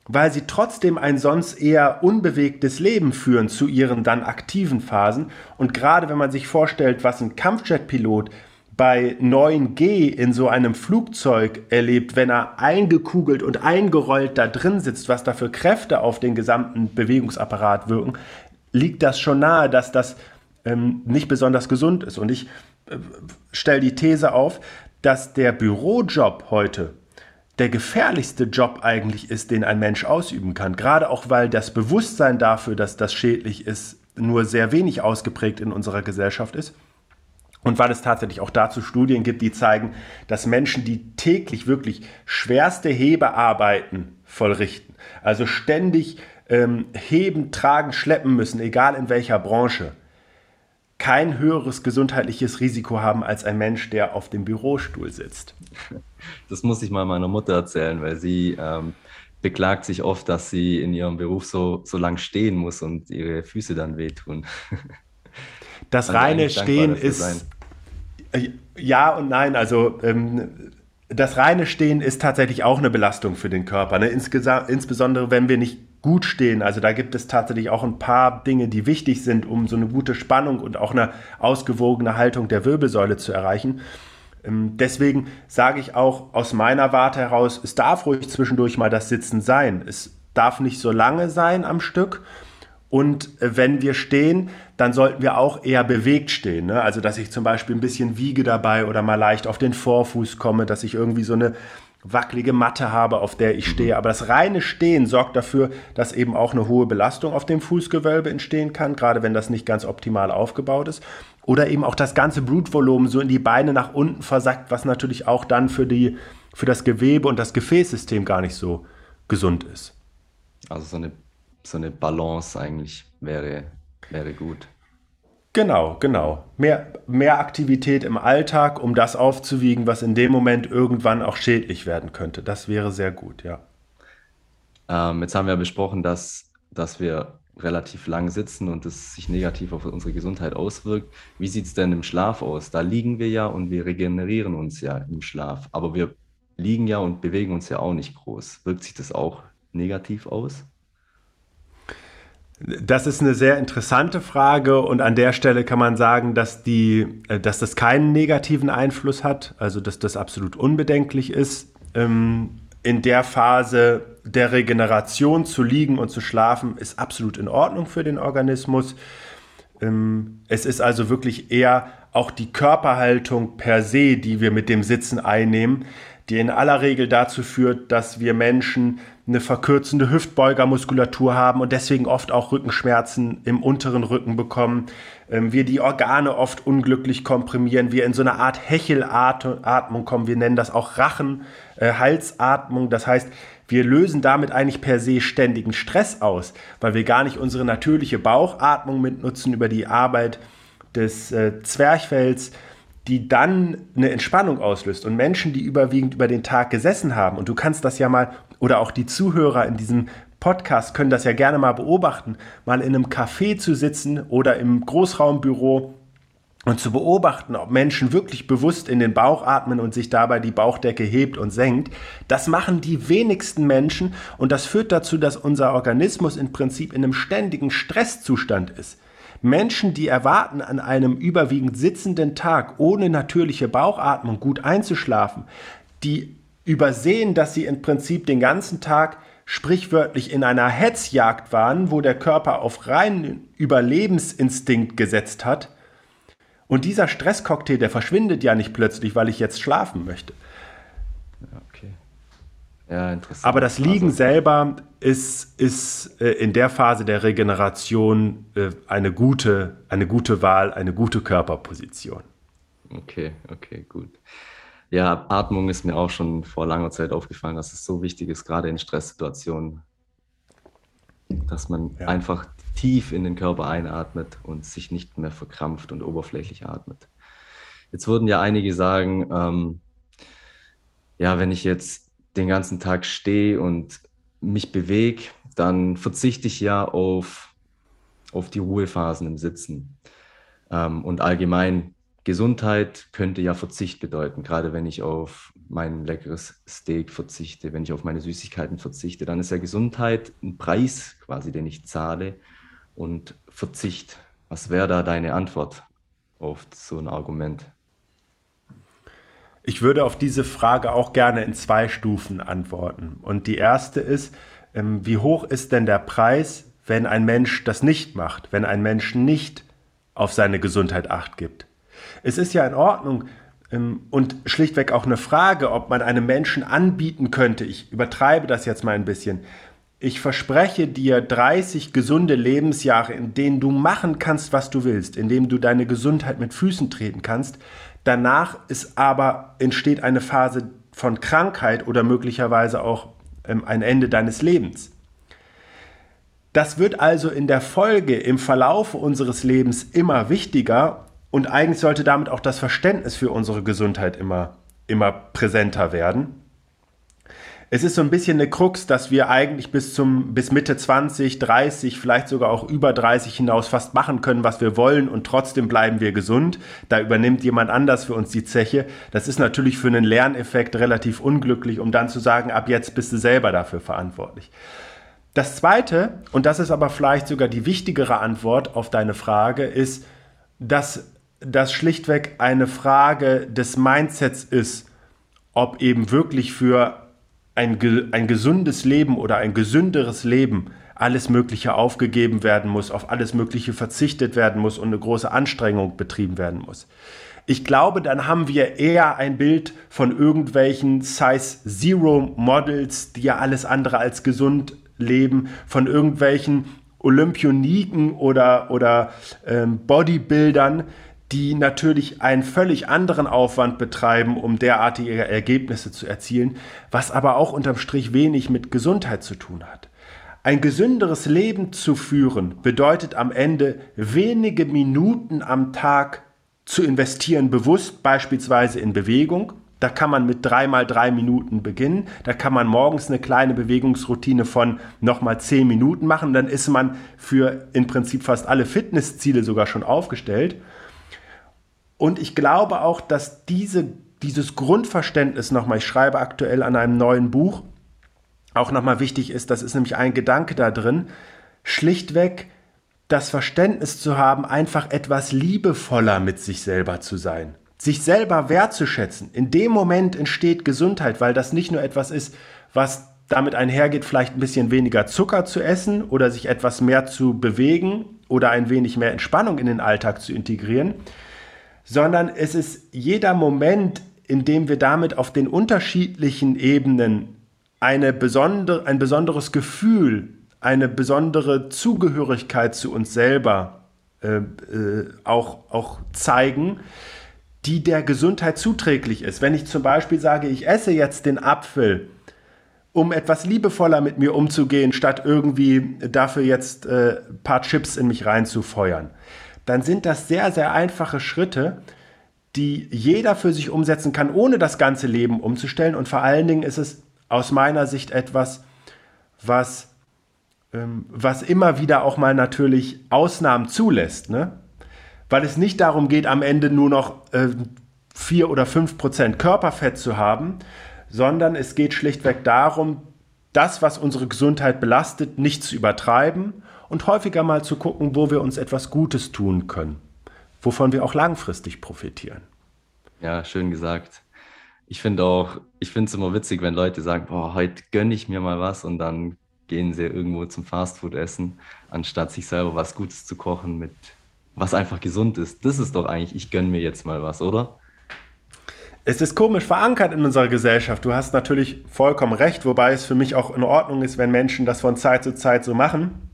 weil sie trotzdem ein sonst eher unbewegtes Leben führen zu ihren dann aktiven Phasen. Und gerade wenn man sich vorstellt, was ein Kampfjetpilot bei 9G in so einem Flugzeug erlebt, wenn er eingekugelt und eingerollt da drin sitzt, was da für Kräfte auf den gesamten Bewegungsapparat wirken, liegt das schon nahe, dass das ähm, nicht besonders gesund ist. Und ich äh, stelle die These auf, dass der Bürojob heute der gefährlichste Job eigentlich ist, den ein Mensch ausüben kann. Gerade auch, weil das Bewusstsein dafür, dass das schädlich ist, nur sehr wenig ausgeprägt in unserer Gesellschaft ist. Und weil es tatsächlich auch dazu Studien gibt, die zeigen, dass Menschen, die täglich wirklich schwerste Hebearbeiten vollrichten, also ständig ähm, heben, tragen, schleppen müssen, egal in welcher Branche, kein höheres gesundheitliches Risiko haben als ein Mensch, der auf dem Bürostuhl sitzt. Das muss ich mal meiner Mutter erzählen, weil sie ähm, beklagt sich oft, dass sie in ihrem Beruf so, so lang stehen muss und ihre Füße dann wehtun. <laughs> Das reine Stehen ist. Äh, ja und nein. Also ähm, das reine Stehen ist tatsächlich auch eine Belastung für den Körper. Ne? insbesondere wenn wir nicht gut stehen. Also da gibt es tatsächlich auch ein paar Dinge, die wichtig sind, um so eine gute Spannung und auch eine ausgewogene Haltung der Wirbelsäule zu erreichen. Ähm, deswegen sage ich auch aus meiner Warte heraus, es darf ruhig zwischendurch mal das Sitzen sein. Es darf nicht so lange sein am Stück. Und äh, wenn wir stehen, dann sollten wir auch eher bewegt stehen. Ne? Also, dass ich zum Beispiel ein bisschen wiege dabei oder mal leicht auf den Vorfuß komme, dass ich irgendwie so eine wackelige Matte habe, auf der ich mhm. stehe. Aber das reine Stehen sorgt dafür, dass eben auch eine hohe Belastung auf dem Fußgewölbe entstehen kann, gerade wenn das nicht ganz optimal aufgebaut ist. Oder eben auch das ganze Blutvolumen so in die Beine nach unten versackt, was natürlich auch dann für, die, für das Gewebe und das Gefäßsystem gar nicht so gesund ist. Also so eine, so eine Balance eigentlich wäre, wäre gut. Genau, genau. Mehr, mehr Aktivität im Alltag, um das aufzuwiegen, was in dem Moment irgendwann auch schädlich werden könnte. Das wäre sehr gut, ja. Ähm, jetzt haben wir besprochen, dass, dass wir relativ lang sitzen und es sich negativ auf unsere Gesundheit auswirkt. Wie sieht es denn im Schlaf aus? Da liegen wir ja und wir regenerieren uns ja im Schlaf. Aber wir liegen ja und bewegen uns ja auch nicht groß. Wirkt sich das auch negativ aus? Das ist eine sehr interessante Frage und an der Stelle kann man sagen, dass, die, äh, dass das keinen negativen Einfluss hat, also dass das absolut unbedenklich ist. Ähm, in der Phase der Regeneration zu liegen und zu schlafen ist absolut in Ordnung für den Organismus. Ähm, es ist also wirklich eher auch die Körperhaltung per se, die wir mit dem Sitzen einnehmen, die in aller Regel dazu führt, dass wir Menschen eine verkürzende Hüftbeugermuskulatur haben und deswegen oft auch Rückenschmerzen im unteren Rücken bekommen. Ähm, wir die Organe oft unglücklich komprimieren, wir in so eine Art Hechelatmung kommen. Wir nennen das auch Rachen, äh, Halsatmung. Das heißt, wir lösen damit eigentlich per se ständigen Stress aus, weil wir gar nicht unsere natürliche Bauchatmung mitnutzen über die Arbeit des äh, Zwerchfells die dann eine Entspannung auslöst. Und Menschen, die überwiegend über den Tag gesessen haben, und du kannst das ja mal, oder auch die Zuhörer in diesem Podcast können das ja gerne mal beobachten, mal in einem Café zu sitzen oder im Großraumbüro und zu beobachten, ob Menschen wirklich bewusst in den Bauch atmen und sich dabei die Bauchdecke hebt und senkt, das machen die wenigsten Menschen und das führt dazu, dass unser Organismus im Prinzip in einem ständigen Stresszustand ist. Menschen, die erwarten, an einem überwiegend sitzenden Tag ohne natürliche Bauchatmung gut einzuschlafen, die übersehen, dass sie im Prinzip den ganzen Tag sprichwörtlich in einer Hetzjagd waren, wo der Körper auf reinen Überlebensinstinkt gesetzt hat. Und dieser Stresscocktail, der verschwindet ja nicht plötzlich, weil ich jetzt schlafen möchte. Ja, interessant. Aber das Liegen also, selber ist, ist äh, in der Phase der Regeneration äh, eine, gute, eine gute Wahl, eine gute Körperposition. Okay, okay, gut. Ja, Atmung ist mir auch schon vor langer Zeit aufgefallen, dass es so wichtig ist, gerade in Stresssituationen, dass man ja. einfach tief in den Körper einatmet und sich nicht mehr verkrampft und oberflächlich atmet. Jetzt würden ja einige sagen, ähm, ja, wenn ich jetzt den ganzen Tag stehe und mich bewege, dann verzichte ich ja auf auf die Ruhephasen im Sitzen. Ähm, und allgemein Gesundheit könnte ja Verzicht bedeuten. Gerade wenn ich auf mein leckeres Steak verzichte, wenn ich auf meine Süßigkeiten verzichte, dann ist ja Gesundheit ein Preis quasi, den ich zahle. Und Verzicht, was wäre da deine Antwort auf so ein Argument? Ich würde auf diese Frage auch gerne in zwei Stufen antworten. Und die erste ist, ähm, wie hoch ist denn der Preis, wenn ein Mensch das nicht macht, wenn ein Mensch nicht auf seine Gesundheit acht gibt? Es ist ja in Ordnung ähm, und schlichtweg auch eine Frage, ob man einem Menschen anbieten könnte, ich übertreibe das jetzt mal ein bisschen, ich verspreche dir 30 gesunde Lebensjahre, in denen du machen kannst, was du willst, in denen du deine Gesundheit mit Füßen treten kannst, Danach ist aber entsteht eine Phase von Krankheit oder möglicherweise auch ähm, ein Ende deines Lebens. Das wird also in der Folge, im Verlauf unseres Lebens immer wichtiger und eigentlich sollte damit auch das Verständnis für unsere Gesundheit immer, immer präsenter werden es ist so ein bisschen eine Krux, dass wir eigentlich bis zum bis Mitte 20, 30, vielleicht sogar auch über 30 hinaus fast machen können, was wir wollen und trotzdem bleiben wir gesund. Da übernimmt jemand anders für uns die Zeche. Das ist natürlich für einen Lerneffekt relativ unglücklich, um dann zu sagen, ab jetzt bist du selber dafür verantwortlich. Das zweite, und das ist aber vielleicht sogar die wichtigere Antwort auf deine Frage, ist, dass das schlichtweg eine Frage des Mindsets ist, ob eben wirklich für ein, ein gesundes Leben oder ein gesünderes Leben alles Mögliche aufgegeben werden muss, auf alles Mögliche verzichtet werden muss und eine große Anstrengung betrieben werden muss. Ich glaube, dann haben wir eher ein Bild von irgendwelchen Size Zero Models, die ja alles andere als gesund leben, von irgendwelchen Olympioniken oder, oder ähm, Bodybuildern, die natürlich einen völlig anderen Aufwand betreiben, um derartige Ergebnisse zu erzielen, was aber auch unterm Strich wenig mit Gesundheit zu tun hat. Ein gesünderes Leben zu führen bedeutet am Ende wenige Minuten am Tag zu investieren, bewusst beispielsweise in Bewegung. Da kann man mit drei mal drei Minuten beginnen. Da kann man morgens eine kleine Bewegungsroutine von nochmal zehn Minuten machen. Dann ist man für im Prinzip fast alle Fitnessziele sogar schon aufgestellt. Und ich glaube auch, dass diese, dieses Grundverständnis nochmal, ich schreibe aktuell an einem neuen Buch, auch nochmal wichtig ist, das ist nämlich ein Gedanke da drin, schlichtweg das Verständnis zu haben, einfach etwas liebevoller mit sich selber zu sein, sich selber wertzuschätzen. In dem Moment entsteht Gesundheit, weil das nicht nur etwas ist, was damit einhergeht, vielleicht ein bisschen weniger Zucker zu essen oder sich etwas mehr zu bewegen oder ein wenig mehr Entspannung in den Alltag zu integrieren, sondern es ist jeder Moment, in dem wir damit auf den unterschiedlichen Ebenen eine besondere, ein besonderes Gefühl, eine besondere Zugehörigkeit zu uns selber äh, äh, auch, auch zeigen, die der Gesundheit zuträglich ist. Wenn ich zum Beispiel sage, ich esse jetzt den Apfel, um etwas liebevoller mit mir umzugehen, statt irgendwie dafür jetzt äh, ein paar Chips in mich reinzufeuern dann sind das sehr, sehr einfache Schritte, die jeder für sich umsetzen kann, ohne das ganze Leben umzustellen. Und vor allen Dingen ist es aus meiner Sicht etwas, was, ähm, was immer wieder auch mal natürlich Ausnahmen zulässt. Ne? Weil es nicht darum geht, am Ende nur noch äh, 4 oder 5 Prozent Körperfett zu haben, sondern es geht schlichtweg darum, das, was unsere Gesundheit belastet, nicht zu übertreiben und häufiger mal zu gucken, wo wir uns etwas Gutes tun können, wovon wir auch langfristig profitieren. Ja, schön gesagt. Ich finde auch, ich finde es immer witzig, wenn Leute sagen, boah, heute gönne ich mir mal was und dann gehen sie irgendwo zum Fastfood essen, anstatt sich selber was Gutes zu kochen mit was einfach gesund ist. Das ist doch eigentlich, ich gönne mir jetzt mal was, oder? Es ist komisch verankert in unserer Gesellschaft. Du hast natürlich vollkommen recht, wobei es für mich auch in Ordnung ist, wenn Menschen das von Zeit zu Zeit so machen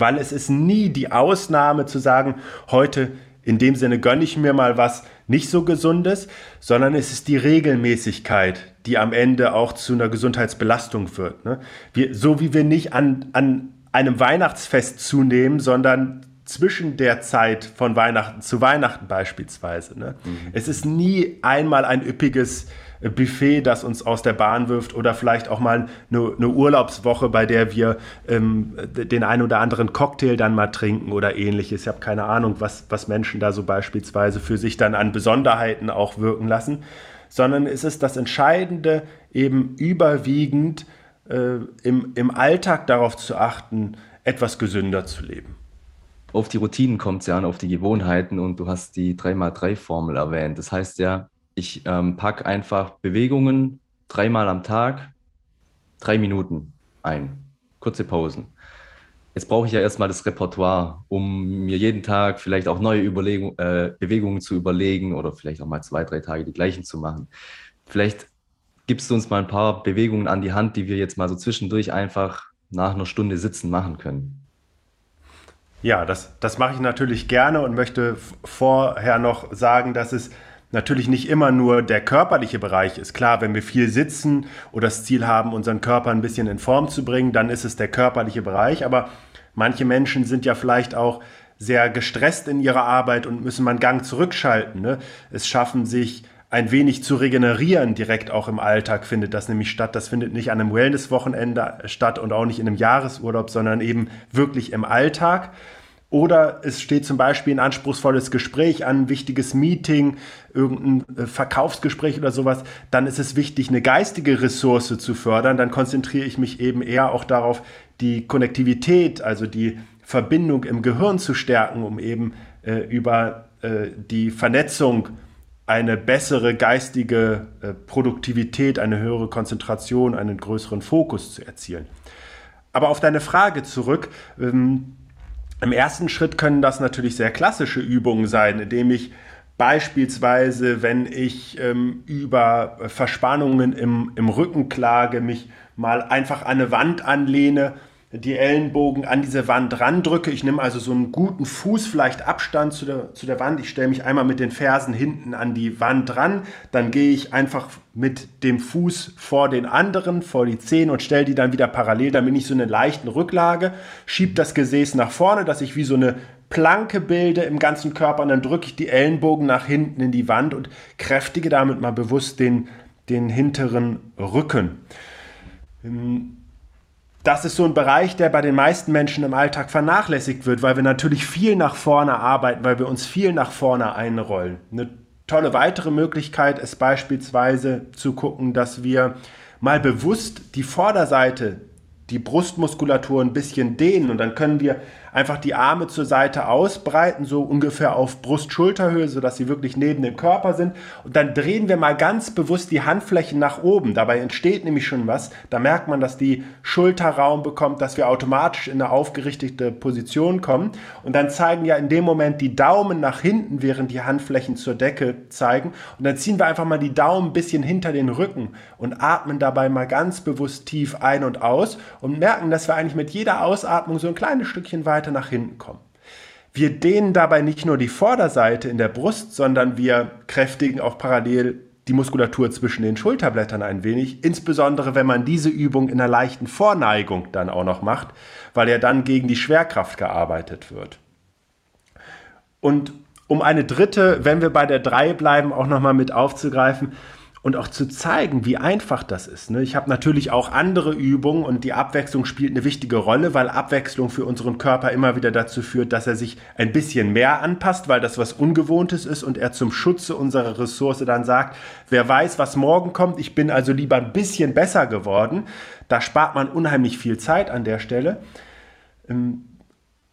weil es ist nie die Ausnahme zu sagen, heute in dem Sinne gönne ich mir mal was nicht so gesundes, sondern es ist die Regelmäßigkeit, die am Ende auch zu einer Gesundheitsbelastung wird. Ne? Wir, so wie wir nicht an, an einem Weihnachtsfest zunehmen, sondern zwischen der Zeit von Weihnachten zu Weihnachten beispielsweise. Ne? Mhm. Es ist nie einmal ein üppiges Buffet, das uns aus der Bahn wirft oder vielleicht auch mal eine, eine Urlaubswoche, bei der wir ähm, den einen oder anderen Cocktail dann mal trinken oder ähnliches. Ich habe keine Ahnung, was, was Menschen da so beispielsweise für sich dann an Besonderheiten auch wirken lassen, sondern es ist das Entscheidende eben überwiegend äh, im, im Alltag darauf zu achten, etwas gesünder zu leben auf die Routinen kommt es ja an, auf die Gewohnheiten und du hast die 3x3-Formel erwähnt. Das heißt ja, ich ähm, packe einfach Bewegungen dreimal am Tag, drei Minuten ein. Kurze Pausen. Jetzt brauche ich ja erstmal das Repertoire, um mir jeden Tag vielleicht auch neue Überlegung, äh, Bewegungen zu überlegen oder vielleicht auch mal zwei, drei Tage die gleichen zu machen. Vielleicht gibst du uns mal ein paar Bewegungen an die Hand, die wir jetzt mal so zwischendurch einfach nach einer Stunde sitzen machen können. Ja, das, das mache ich natürlich gerne und möchte vorher noch sagen, dass es natürlich nicht immer nur der körperliche Bereich ist. Klar, wenn wir viel sitzen oder das Ziel haben, unseren Körper ein bisschen in Form zu bringen, dann ist es der körperliche Bereich. Aber manche Menschen sind ja vielleicht auch sehr gestresst in ihrer Arbeit und müssen mal einen Gang zurückschalten. Ne? Es schaffen sich ein wenig zu regenerieren direkt auch im Alltag findet das nämlich statt. Das findet nicht an einem Wellness-Wochenende statt und auch nicht in einem Jahresurlaub, sondern eben wirklich im Alltag. Oder es steht zum Beispiel ein anspruchsvolles Gespräch an, ein wichtiges Meeting, irgendein äh, Verkaufsgespräch oder sowas. Dann ist es wichtig, eine geistige Ressource zu fördern. Dann konzentriere ich mich eben eher auch darauf, die Konnektivität, also die Verbindung im Gehirn zu stärken, um eben äh, über äh, die Vernetzung eine bessere geistige äh, Produktivität, eine höhere Konzentration, einen größeren Fokus zu erzielen. Aber auf deine Frage zurück. Ähm, im ersten Schritt können das natürlich sehr klassische Übungen sein, indem ich beispielsweise, wenn ich ähm, über Verspannungen im, im Rücken klage, mich mal einfach an eine Wand anlehne die Ellenbogen an diese Wand randrücke. Ich nehme also so einen guten Fuß, vielleicht Abstand zu der, zu der Wand. Ich stelle mich einmal mit den Fersen hinten an die Wand ran. Dann gehe ich einfach mit dem Fuß vor den anderen, vor die Zehen und stelle die dann wieder parallel. Bin ich so eine leichten Rücklage, schiebe das Gesäß nach vorne, dass ich wie so eine Planke bilde im ganzen Körper und dann drücke ich die Ellenbogen nach hinten in die Wand und kräftige damit mal bewusst den, den hinteren Rücken. Das ist so ein Bereich, der bei den meisten Menschen im Alltag vernachlässigt wird, weil wir natürlich viel nach vorne arbeiten, weil wir uns viel nach vorne einrollen. Eine tolle weitere Möglichkeit ist beispielsweise zu gucken, dass wir mal bewusst die Vorderseite, die Brustmuskulatur ein bisschen dehnen und dann können wir einfach die Arme zur Seite ausbreiten, so ungefähr auf Brust-Schulterhöhe, sodass sie wirklich neben dem Körper sind. Und dann drehen wir mal ganz bewusst die Handflächen nach oben. Dabei entsteht nämlich schon was. Da merkt man, dass die Schulter Raum bekommt, dass wir automatisch in eine aufgerichtete Position kommen. Und dann zeigen ja in dem Moment die Daumen nach hinten, während die Handflächen zur Decke zeigen. Und dann ziehen wir einfach mal die Daumen ein bisschen hinter den Rücken und atmen dabei mal ganz bewusst tief ein und aus und merken, dass wir eigentlich mit jeder Ausatmung so ein kleines Stückchen weiter weiter nach hinten kommen. Wir dehnen dabei nicht nur die Vorderseite in der Brust, sondern wir kräftigen auch parallel die Muskulatur zwischen den Schulterblättern ein wenig, insbesondere wenn man diese Übung in einer leichten Vorneigung dann auch noch macht, weil ja dann gegen die Schwerkraft gearbeitet wird. Und um eine dritte, wenn wir bei der 3 bleiben, auch nochmal mit aufzugreifen, und auch zu zeigen, wie einfach das ist. Ne? Ich habe natürlich auch andere Übungen und die Abwechslung spielt eine wichtige Rolle, weil Abwechslung für unseren Körper immer wieder dazu führt, dass er sich ein bisschen mehr anpasst, weil das was Ungewohntes ist und er zum Schutze unserer Ressource dann sagt, wer weiß, was morgen kommt, ich bin also lieber ein bisschen besser geworden. Da spart man unheimlich viel Zeit an der Stelle. Ähm,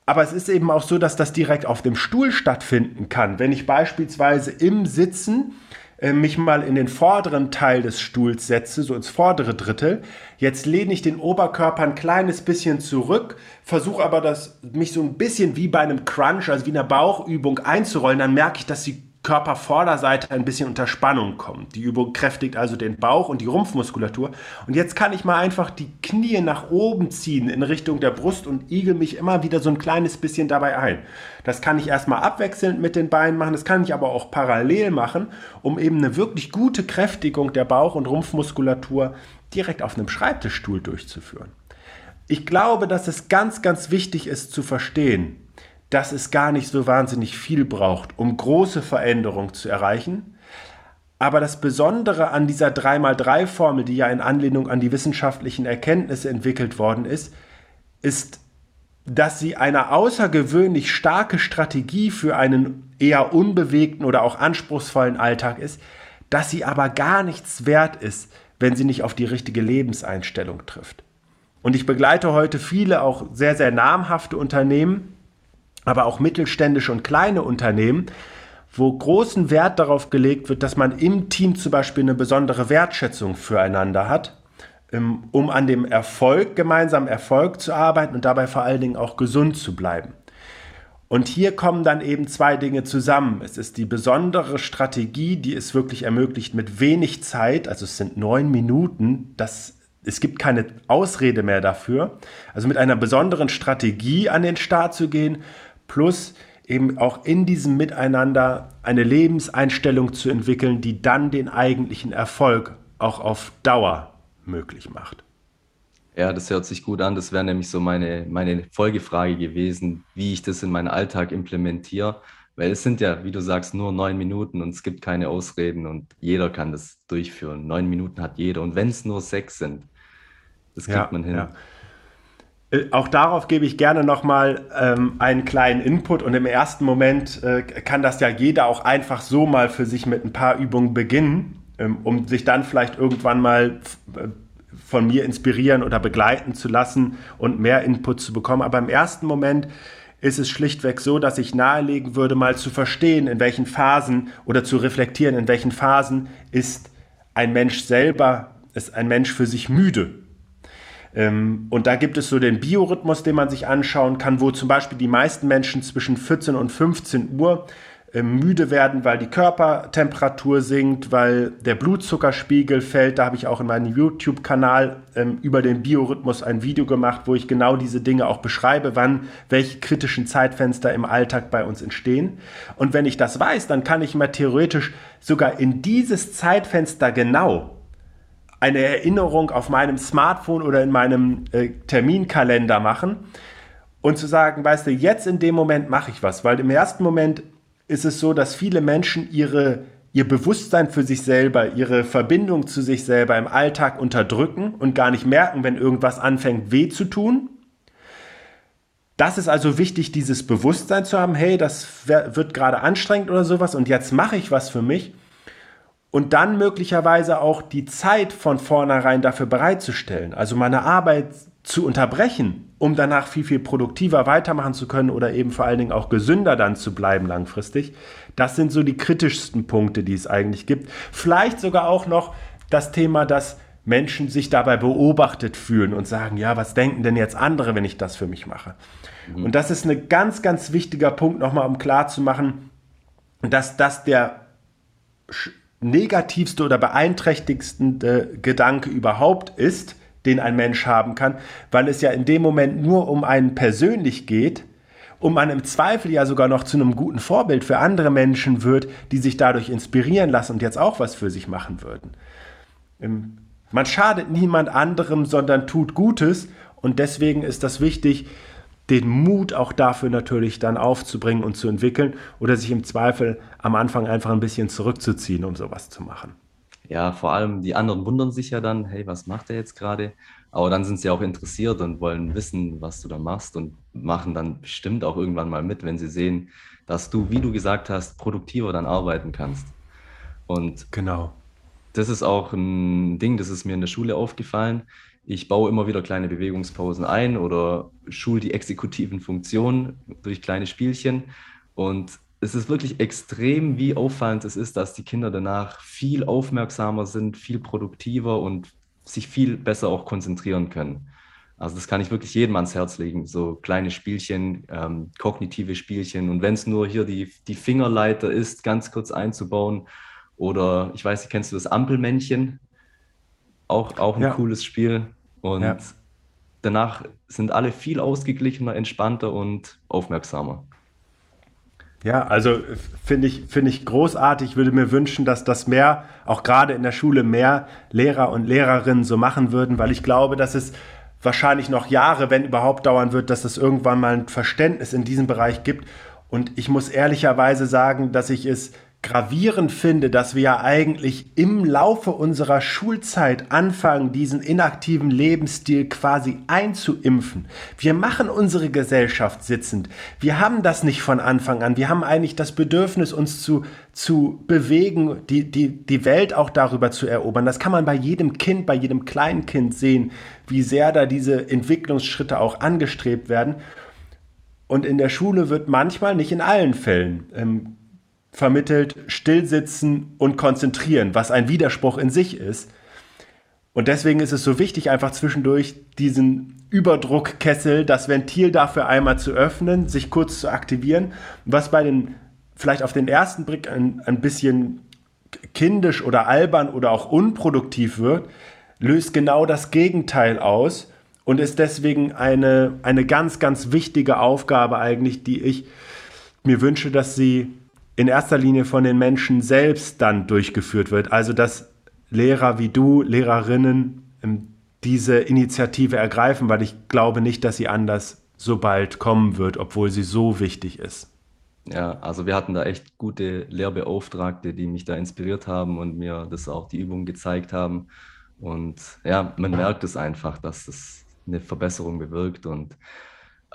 aber es ist eben auch so, dass das direkt auf dem Stuhl stattfinden kann. Wenn ich beispielsweise im Sitzen äh, mich mal in den vorderen Teil des Stuhls setze, so ins vordere Drittel. Jetzt lehne ich den Oberkörper ein kleines bisschen zurück, versuche aber das, mich so ein bisschen wie bei einem Crunch, also wie einer Bauchübung einzurollen. Dann merke ich, dass die Körpervorderseite ein bisschen unter Spannung kommt. Die Übung kräftigt also den Bauch und die Rumpfmuskulatur. Und jetzt kann ich mal einfach die Knie nach oben ziehen in Richtung der Brust und igel mich immer wieder so ein kleines bisschen dabei ein. Das kann ich erstmal abwechselnd mit den Beinen machen, das kann ich aber auch parallel machen, um eben eine wirklich gute Kräftigung der Bauch- und Rumpfmuskulatur direkt auf einem Schreibtischstuhl durchzuführen. Ich glaube, dass es ganz, ganz wichtig ist zu verstehen, dass es gar nicht so wahnsinnig viel braucht, um große Veränderungen zu erreichen. Aber das Besondere an dieser 3x3-Formel, die ja in Anlehnung an die wissenschaftlichen Erkenntnisse entwickelt worden ist, ist, dass sie eine außergewöhnlich starke Strategie für einen eher unbewegten oder auch anspruchsvollen Alltag ist, dass sie aber gar nichts wert ist, wenn sie nicht auf die richtige Lebenseinstellung trifft. Und ich begleite heute viele auch sehr, sehr namhafte Unternehmen, aber auch mittelständische und kleine Unternehmen, wo großen Wert darauf gelegt wird, dass man im Team zum Beispiel eine besondere Wertschätzung füreinander hat, ähm, um an dem Erfolg, gemeinsamen Erfolg zu arbeiten und dabei vor allen Dingen auch gesund zu bleiben. Und hier kommen dann eben zwei Dinge zusammen. Es ist die besondere Strategie, die es wirklich ermöglicht, mit wenig Zeit, also es sind neun Minuten, das, es gibt keine Ausrede mehr dafür, also mit einer besonderen Strategie an den Start zu gehen, plus eben auch in diesem Miteinander eine Lebenseinstellung zu entwickeln, die dann den eigentlichen Erfolg auch auf Dauer möglich macht. Ja, das hört sich gut an. Das wäre nämlich so meine, meine Folgefrage gewesen, wie ich das in meinen Alltag implementiere. Weil es sind ja, wie du sagst, nur neun Minuten und es gibt keine Ausreden und jeder kann das durchführen. Neun Minuten hat jeder. Und wenn es nur sechs sind, das kriegt ja, man hin. Ja. Äh, auch darauf gebe ich gerne nochmal ähm, einen kleinen Input und im ersten Moment äh, kann das ja jeder auch einfach so mal für sich mit ein paar Übungen beginnen, ähm, um sich dann vielleicht irgendwann mal äh, von mir inspirieren oder begleiten zu lassen und mehr Input zu bekommen. Aber im ersten Moment ist es schlichtweg so, dass ich nahelegen würde, mal zu verstehen, in welchen Phasen oder zu reflektieren, in welchen Phasen ist ein Mensch selber, ist ein Mensch für sich müde. Ähm, und da gibt es so den Biorhythmus, den man sich anschauen kann, wo zum Beispiel die meisten Menschen zwischen 14 und 15 Uhr ähm, müde werden, weil die Körpertemperatur sinkt, weil der Blutzuckerspiegel fällt. Da habe ich auch in meinem YouTube-Kanal ähm, über den Biorhythmus ein Video gemacht, wo ich genau diese Dinge auch beschreibe, wann welche kritischen Zeitfenster im Alltag bei uns entstehen. Und wenn ich das weiß, dann kann ich mir theoretisch sogar in dieses Zeitfenster genau eine Erinnerung auf meinem Smartphone oder in meinem äh, Terminkalender machen und zu sagen, weißt du, jetzt in dem Moment mache ich was, weil im ersten Moment ist es so, dass viele Menschen ihre, ihr Bewusstsein für sich selber, ihre Verbindung zu sich selber im Alltag unterdrücken und gar nicht merken, wenn irgendwas anfängt weh zu tun. Das ist also wichtig, dieses Bewusstsein zu haben, hey, das wird gerade anstrengend oder sowas und jetzt mache ich was für mich. Und dann möglicherweise auch die Zeit von vornherein dafür bereitzustellen. Also meine Arbeit zu unterbrechen, um danach viel, viel produktiver weitermachen zu können oder eben vor allen Dingen auch gesünder dann zu bleiben langfristig. Das sind so die kritischsten Punkte, die es eigentlich gibt. Vielleicht sogar auch noch das Thema, dass Menschen sich dabei beobachtet fühlen und sagen, ja, was denken denn jetzt andere, wenn ich das für mich mache? Mhm. Und das ist ein ganz, ganz wichtiger Punkt nochmal, um klarzumachen, dass das der negativste oder beeinträchtigste Gedanke überhaupt ist, den ein Mensch haben kann, weil es ja in dem Moment nur um einen persönlich geht und man im Zweifel ja sogar noch zu einem guten Vorbild für andere Menschen wird, die sich dadurch inspirieren lassen und jetzt auch was für sich machen würden. Ähm, man schadet niemand anderem, sondern tut Gutes und deswegen ist das wichtig, den Mut auch dafür natürlich dann aufzubringen und zu entwickeln oder sich im Zweifel am Anfang einfach ein bisschen zurückzuziehen, um sowas zu machen ja, vor allem die anderen wundern sich ja dann, hey, was macht er jetzt gerade? Aber dann sind sie auch interessiert und wollen wissen, was du da machst und machen dann bestimmt auch irgendwann mal mit, wenn sie sehen, dass du, wie du gesagt hast, produktiver dann arbeiten kannst. Und genau. Das ist auch ein Ding, das ist mir in der Schule aufgefallen. Ich baue immer wieder kleine Bewegungspausen ein oder schule die exekutiven Funktionen durch kleine Spielchen. Und es ist wirklich extrem, wie auffallend es ist, dass die Kinder danach viel aufmerksamer sind, viel produktiver und sich viel besser auch konzentrieren können. Also das kann ich wirklich jedem ans Herz legen, so kleine Spielchen, ähm, kognitive Spielchen. Und wenn es nur hier die, die Fingerleiter ist, ganz kurz einzubauen. Oder ich weiß kennst du das Ampelmännchen? Auch, auch ein ja. cooles Spiel. Und ja. danach sind alle viel ausgeglichener, entspannter und aufmerksamer. Ja, also finde ich, finde ich großartig. Ich würde mir wünschen, dass das mehr, auch gerade in der Schule, mehr Lehrer und Lehrerinnen so machen würden, weil ich glaube, dass es wahrscheinlich noch Jahre, wenn überhaupt dauern wird, dass es irgendwann mal ein Verständnis in diesem Bereich gibt. Und ich muss ehrlicherweise sagen, dass ich es gravierend finde, dass wir ja eigentlich im Laufe unserer Schulzeit anfangen, diesen inaktiven Lebensstil quasi einzuimpfen. Wir machen unsere Gesellschaft sitzend. Wir haben das nicht von Anfang an. Wir haben eigentlich das Bedürfnis, uns zu, zu bewegen, die, die, die Welt auch darüber zu erobern. Das kann man bei jedem Kind, bei jedem kleinen Kind sehen, wie sehr da diese Entwicklungsschritte auch angestrebt werden. Und in der Schule wird manchmal, nicht in allen Fällen, ähm, vermittelt Stillsitzen und Konzentrieren, was ein Widerspruch in sich ist. Und deswegen ist es so wichtig, einfach zwischendurch diesen Überdruckkessel, das Ventil dafür einmal zu öffnen, sich kurz zu aktivieren, was bei den vielleicht auf den ersten Blick ein, ein bisschen kindisch oder albern oder auch unproduktiv wird, löst genau das Gegenteil aus und ist deswegen eine, eine ganz, ganz wichtige Aufgabe eigentlich, die ich mir wünsche, dass sie in erster Linie von den Menschen selbst dann durchgeführt wird. Also dass Lehrer wie du, Lehrerinnen ähm, diese Initiative ergreifen, weil ich glaube nicht, dass sie anders so bald kommen wird, obwohl sie so wichtig ist. Ja, also wir hatten da echt gute Lehrbeauftragte, die mich da inspiriert haben und mir das auch die Übungen gezeigt haben. Und ja, man merkt es einfach, dass es eine Verbesserung bewirkt. Und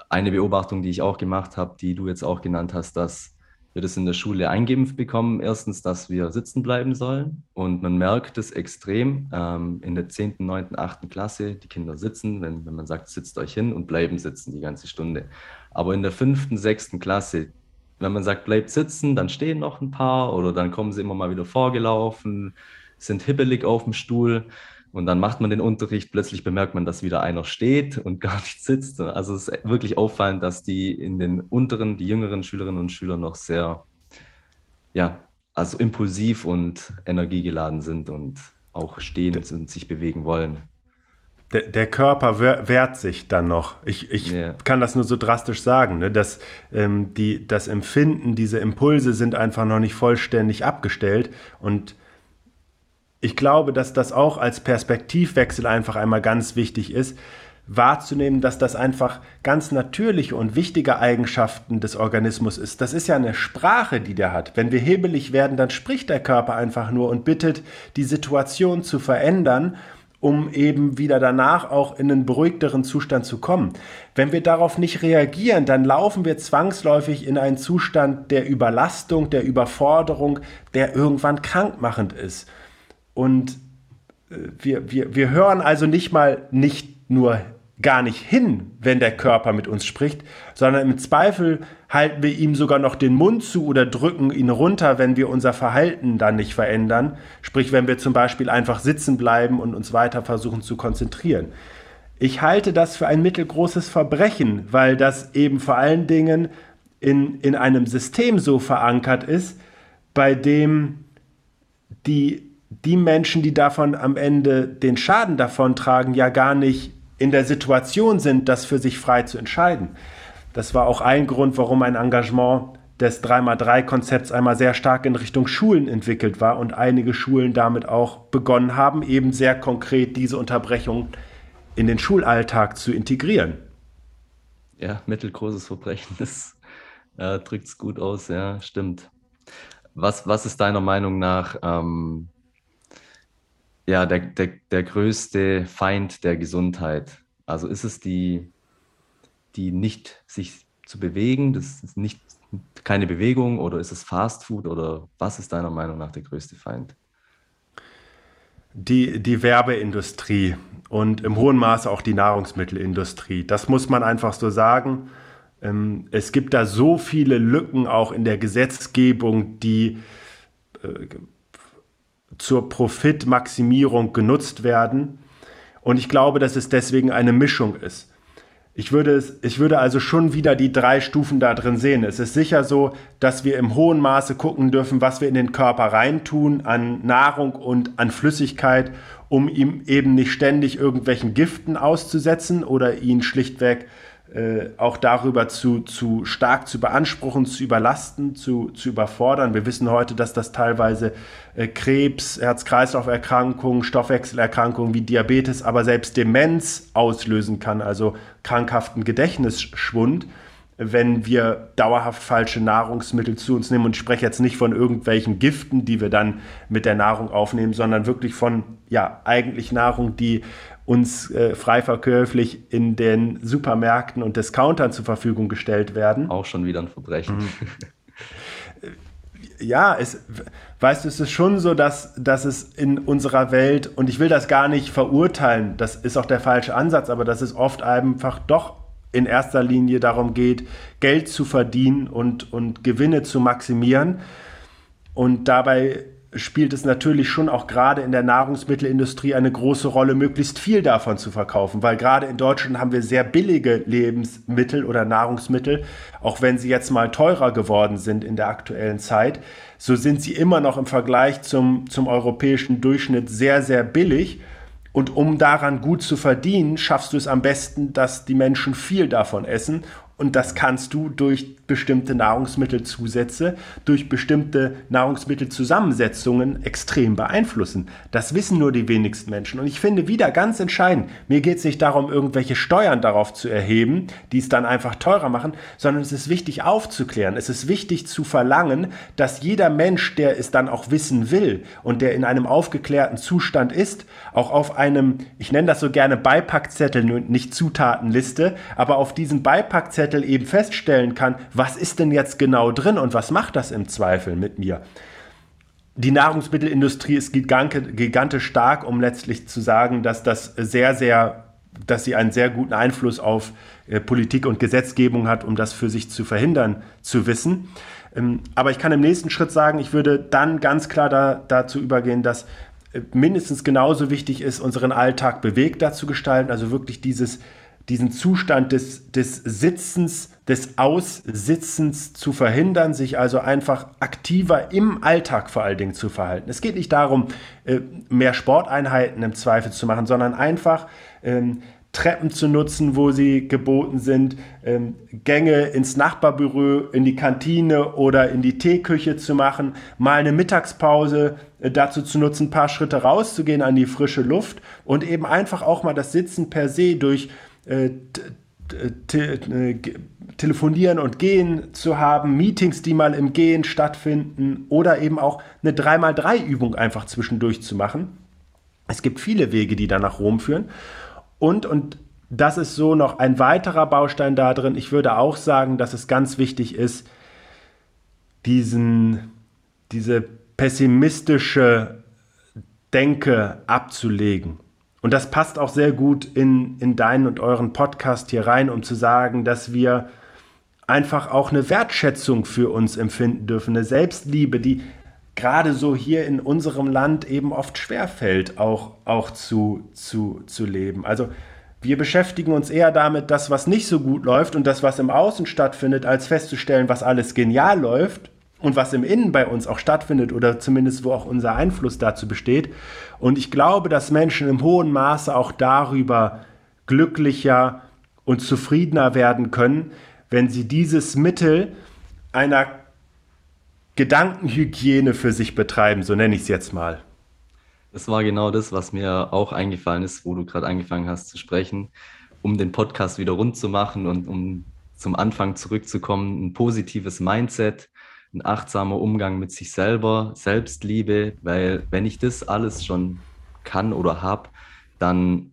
eine Beobachtung, die ich auch gemacht habe, die du jetzt auch genannt hast, dass wir das in der Schule eingeimpft bekommen. Erstens, dass wir sitzen bleiben sollen. Und man merkt es extrem ähm, in der 10., 9., 8. Klasse. Die Kinder sitzen, wenn, wenn man sagt, sitzt euch hin und bleiben sitzen die ganze Stunde. Aber in der 5., 6. Klasse, wenn man sagt, bleibt sitzen, dann stehen noch ein paar oder dann kommen sie immer mal wieder vorgelaufen, sind hibbelig auf dem Stuhl. Und dann macht man den Unterricht, plötzlich bemerkt man, dass wieder einer steht und <laughs> gar nicht sitzt. Also es ist wirklich auffallend, dass die in den unteren, die jüngeren Schülerinnen und Schüler noch sehr, ja, also impulsiv und energiegeladen sind und auch stehen und sich bewegen wollen. Der, der Körper wehrt sich dann noch. Ich, ich yeah. kann das nur so drastisch sagen, ne? dass ähm, die, das Empfinden, diese Impulse sind einfach noch nicht vollständig abgestellt und ich glaube, dass das auch als Perspektivwechsel einfach einmal ganz wichtig ist, wahrzunehmen, dass das einfach ganz natürliche und wichtige Eigenschaften des Organismus ist. Das ist ja eine Sprache, die der hat. Wenn wir hebelig werden, dann spricht der Körper einfach nur und bittet, die Situation zu verändern, um eben wieder danach auch in einen beruhigteren Zustand zu kommen. Wenn wir darauf nicht reagieren, dann laufen wir zwangsläufig in einen Zustand der Überlastung, der Überforderung, der irgendwann krankmachend ist. Und äh, wir, wir, wir hören also nicht mal nicht nur gar nicht hin, wenn der Körper mit uns spricht, sondern im Zweifel halten wir ihm sogar noch den Mund zu oder drücken ihn runter, wenn wir unser Verhalten dann nicht verändern. Sprich, wenn wir zum Beispiel einfach sitzen bleiben und uns weiter versuchen zu konzentrieren. Ich halte das für ein mittelgroßes Verbrechen, weil das eben vor allen Dingen in, in einem System so verankert ist, bei dem die die Menschen, die davon am Ende den Schaden davon tragen, ja gar nicht in der Situation sind, das für sich frei zu entscheiden. Das war auch ein Grund, warum ein Engagement des 3x3-Konzepts einmal sehr stark in Richtung Schulen entwickelt war und einige Schulen damit auch begonnen haben, eben sehr konkret diese Unterbrechung in den Schulalltag zu integrieren. Ja, mittelgroßes Verbrechen, <laughs> das äh, drückt es gut aus, ja, stimmt. Was, was ist deiner Meinung nach ähm, ja, der, der, der größte Feind der Gesundheit? Also ist es die, die nicht sich zu bewegen, das ist nicht keine Bewegung oder ist es Fast Food oder was ist deiner Meinung nach der größte Feind? Die, die Werbeindustrie und im hohen Maße auch die Nahrungsmittelindustrie. Das muss man einfach so sagen. Ähm, es gibt da so viele Lücken auch in der Gesetzgebung, die äh, zur Profitmaximierung genutzt werden. Und ich glaube, dass es deswegen eine Mischung ist. Ich würde, es, ich würde also schon wieder die drei Stufen da drin sehen. Es ist sicher so, dass wir im hohen Maße gucken dürfen, was wir in den Körper reintun an Nahrung und an Flüssigkeit, um ihm eben nicht ständig irgendwelchen Giften auszusetzen oder ihn schlichtweg äh, auch darüber zu, zu stark zu beanspruchen, zu überlasten, zu, zu überfordern. Wir wissen heute, dass das teilweise äh, Krebs, Herz-Kreislauf-Erkrankungen, Stoffwechselerkrankungen wie Diabetes, aber selbst Demenz auslösen kann, also krankhaften Gedächtnisschwund wenn wir dauerhaft falsche Nahrungsmittel zu uns nehmen. Und ich spreche jetzt nicht von irgendwelchen Giften, die wir dann mit der Nahrung aufnehmen, sondern wirklich von, ja, eigentlich Nahrung, die uns äh, frei verkäuflich in den Supermärkten und Discountern zur Verfügung gestellt werden. Auch schon wieder ein Verbrechen. Mhm. ja, es, weißt du, es ist schon so, dass, dass es in unserer Welt, und ich will das gar nicht verurteilen, das ist auch der falsche Ansatz, aber dass es oft einfach doch in erster Linie darum geht, Geld zu verdienen und, und Gewinne zu maximieren. Und dabei spielt es natürlich schon auch gerade in der Nahrungsmittelindustrie eine große Rolle, möglichst viel davon zu verkaufen, weil gerade in Deutschland haben wir sehr billige Lebensmittel oder Nahrungsmittel, auch wenn sie jetzt mal teurer geworden sind in der aktuellen Zeit, so sind sie immer noch im Vergleich zum, zum europäischen Durchschnitt sehr, sehr billig. Und um daran gut zu verdienen, schaffst du es am besten, dass die Menschen viel davon essen und das kannst du durch bestimmte Nahrungsmittelzusätze, durch bestimmte Nahrungsmittelzusammensetzungen extrem beeinflussen. Das wissen nur die wenigsten Menschen. Und ich finde wieder ganz entscheidend, mir geht es nicht darum, irgendwelche Steuern darauf zu erheben, die es dann einfach teurer machen, sondern es ist wichtig aufzuklären. Es ist wichtig zu verlangen, dass jeder Mensch, der es dann auch wissen will und der in einem aufgeklärten Zustand ist, auch auf einem, ich nenne das so gerne Beipackzettel, nicht Zutatenliste, aber auf diesem Beipackzettel Zettel eben feststellen kann, was ist denn jetzt genau drin und was macht das im Zweifel mit mir. Die Nahrungsmittelindustrie ist gigantisch stark, um letztlich zu sagen, dass das sehr, sehr, dass sie einen sehr guten Einfluss auf äh, Politik und Gesetzgebung hat, um das für sich zu verhindern, zu wissen. Ähm, aber ich kann im nächsten Schritt sagen, ich würde dann ganz klar da, dazu übergehen, dass äh, mindestens genauso wichtig ist, unseren Alltag bewegter zu gestalten, also wirklich dieses diesen Zustand des, des Sitzens, des Aussitzens zu verhindern, sich also einfach aktiver im Alltag vor allen Dingen zu verhalten. Es geht nicht darum, äh, mehr Sporteinheiten im Zweifel zu machen, sondern einfach ähm, Treppen zu nutzen, wo sie geboten sind, ähm, Gänge ins Nachbarbüro, in die Kantine oder in die Teeküche zu machen, mal eine Mittagspause äh, dazu zu nutzen, ein paar Schritte rauszugehen an die frische Luft und eben einfach auch mal das Sitzen per se durch äh, te äh, telefonieren und gehen zu haben, Meetings, die mal im Gehen stattfinden oder eben auch eine 3x3-Übung einfach zwischendurch zu machen. Es gibt viele Wege, die da nach Rom führen. Und, und das ist so noch ein weiterer Baustein da drin. Ich würde auch sagen, dass es ganz wichtig ist, diesen, diese pessimistische Denke abzulegen. Und das passt auch sehr gut in, in deinen und euren Podcast hier rein, um zu sagen, dass wir einfach auch eine Wertschätzung für uns empfinden dürfen, eine Selbstliebe, die gerade so hier in unserem Land eben oft schwerfällt, auch, auch zu, zu, zu leben. Also wir beschäftigen uns eher damit, das, was nicht so gut läuft und das, was im Außen stattfindet, als festzustellen, was alles genial läuft und was im Innen bei uns auch stattfindet oder zumindest wo auch unser Einfluss dazu besteht. Und ich glaube, dass Menschen im hohen Maße auch darüber glücklicher und zufriedener werden können, wenn sie dieses Mittel einer Gedankenhygiene für sich betreiben, so nenne ich es jetzt mal. Das war genau das, was mir auch eingefallen ist, wo du gerade angefangen hast zu sprechen, um den Podcast wieder rund zu machen und um zum Anfang zurückzukommen, ein positives Mindset, ein achtsamer Umgang mit sich selber, Selbstliebe, weil wenn ich das alles schon kann oder habe, dann,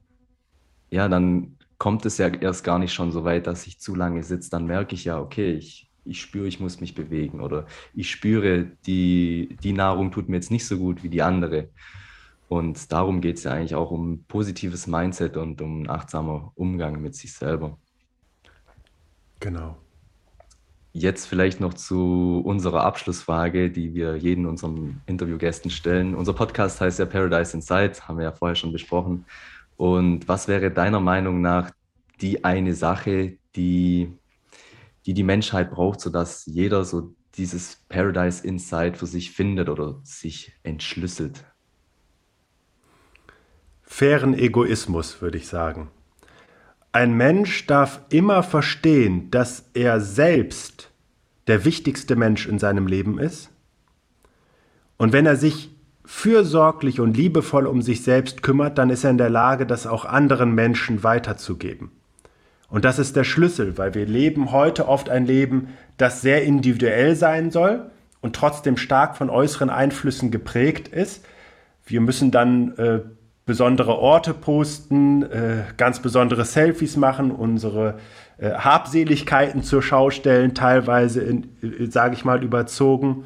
ja, dann kommt es ja erst gar nicht schon so weit, dass ich zu lange sitze. Dann merke ich ja, okay, ich, ich spüre, ich muss mich bewegen oder ich spüre, die, die Nahrung tut mir jetzt nicht so gut wie die andere. Und darum geht es ja eigentlich auch um positives Mindset und um einen achtsamer Umgang mit sich selber. Genau. Jetzt vielleicht noch zu unserer Abschlussfrage, die wir jeden unseren Interviewgästen stellen. Unser Podcast heißt ja Paradise Inside, haben wir ja vorher schon besprochen. Und was wäre deiner Meinung nach die eine Sache, die die, die Menschheit braucht, sodass jeder so dieses Paradise Inside für sich findet oder sich entschlüsselt? Fairen Egoismus, würde ich sagen. Ein Mensch darf immer verstehen, dass er selbst der wichtigste Mensch in seinem Leben ist. Und wenn er sich fürsorglich und liebevoll um sich selbst kümmert, dann ist er in der Lage, das auch anderen Menschen weiterzugeben. Und das ist der Schlüssel, weil wir leben heute oft ein Leben, das sehr individuell sein soll und trotzdem stark von äußeren Einflüssen geprägt ist. Wir müssen dann äh, besondere Orte posten, äh, ganz besondere Selfies machen, unsere äh, Habseligkeiten zur Schau stellen, teilweise, äh, sage ich mal, überzogen,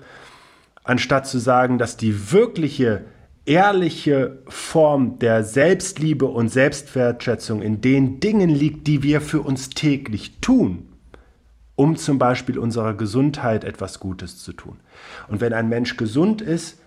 anstatt zu sagen, dass die wirkliche, ehrliche Form der Selbstliebe und Selbstwertschätzung in den Dingen liegt, die wir für uns täglich tun, um zum Beispiel unserer Gesundheit etwas Gutes zu tun. Und wenn ein Mensch gesund ist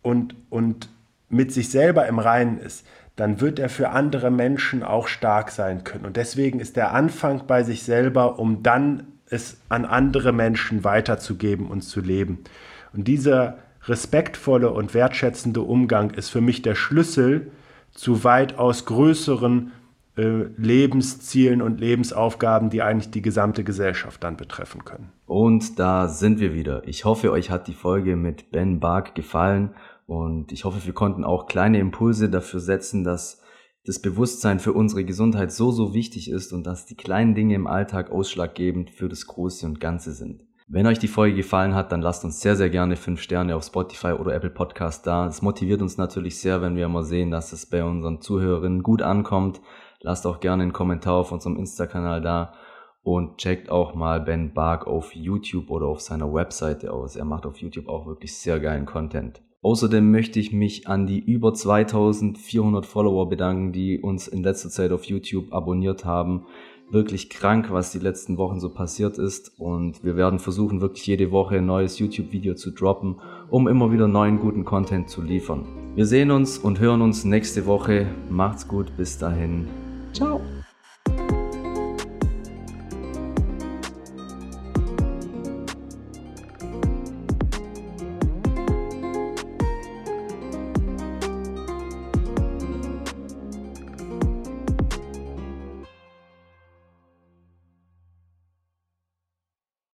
und, und mit sich selber im Reinen ist, dann wird er für andere Menschen auch stark sein können. Und deswegen ist der Anfang bei sich selber, um dann es an andere Menschen weiterzugeben und zu leben. Und dieser respektvolle und wertschätzende Umgang ist für mich der Schlüssel zu weitaus größeren äh, Lebenszielen und Lebensaufgaben, die eigentlich die gesamte Gesellschaft dann betreffen können. Und da sind wir wieder. Ich hoffe, euch hat die Folge mit Ben Bark gefallen und ich hoffe, wir konnten auch kleine Impulse dafür setzen, dass das Bewusstsein für unsere Gesundheit so, so wichtig ist und dass die kleinen Dinge im Alltag ausschlaggebend für das Große und Ganze sind. Wenn euch die Folge gefallen hat, dann lasst uns sehr, sehr gerne 5 Sterne auf Spotify oder Apple Podcast da. Es motiviert uns natürlich sehr, wenn wir immer sehen, dass es bei unseren Zuhörerinnen gut ankommt. Lasst auch gerne einen Kommentar auf unserem Insta-Kanal da und checkt auch mal Ben Bark auf YouTube oder auf seiner Webseite aus. Er macht auf YouTube auch wirklich sehr geilen Content. Außerdem möchte ich mich an die über 2400 Follower bedanken, die uns in letzter Zeit auf YouTube abonniert haben. Wirklich krank, was die letzten Wochen so passiert ist. Und wir werden versuchen, wirklich jede Woche ein neues YouTube-Video zu droppen, um immer wieder neuen guten Content zu liefern. Wir sehen uns und hören uns nächste Woche. Macht's gut, bis dahin. Ciao.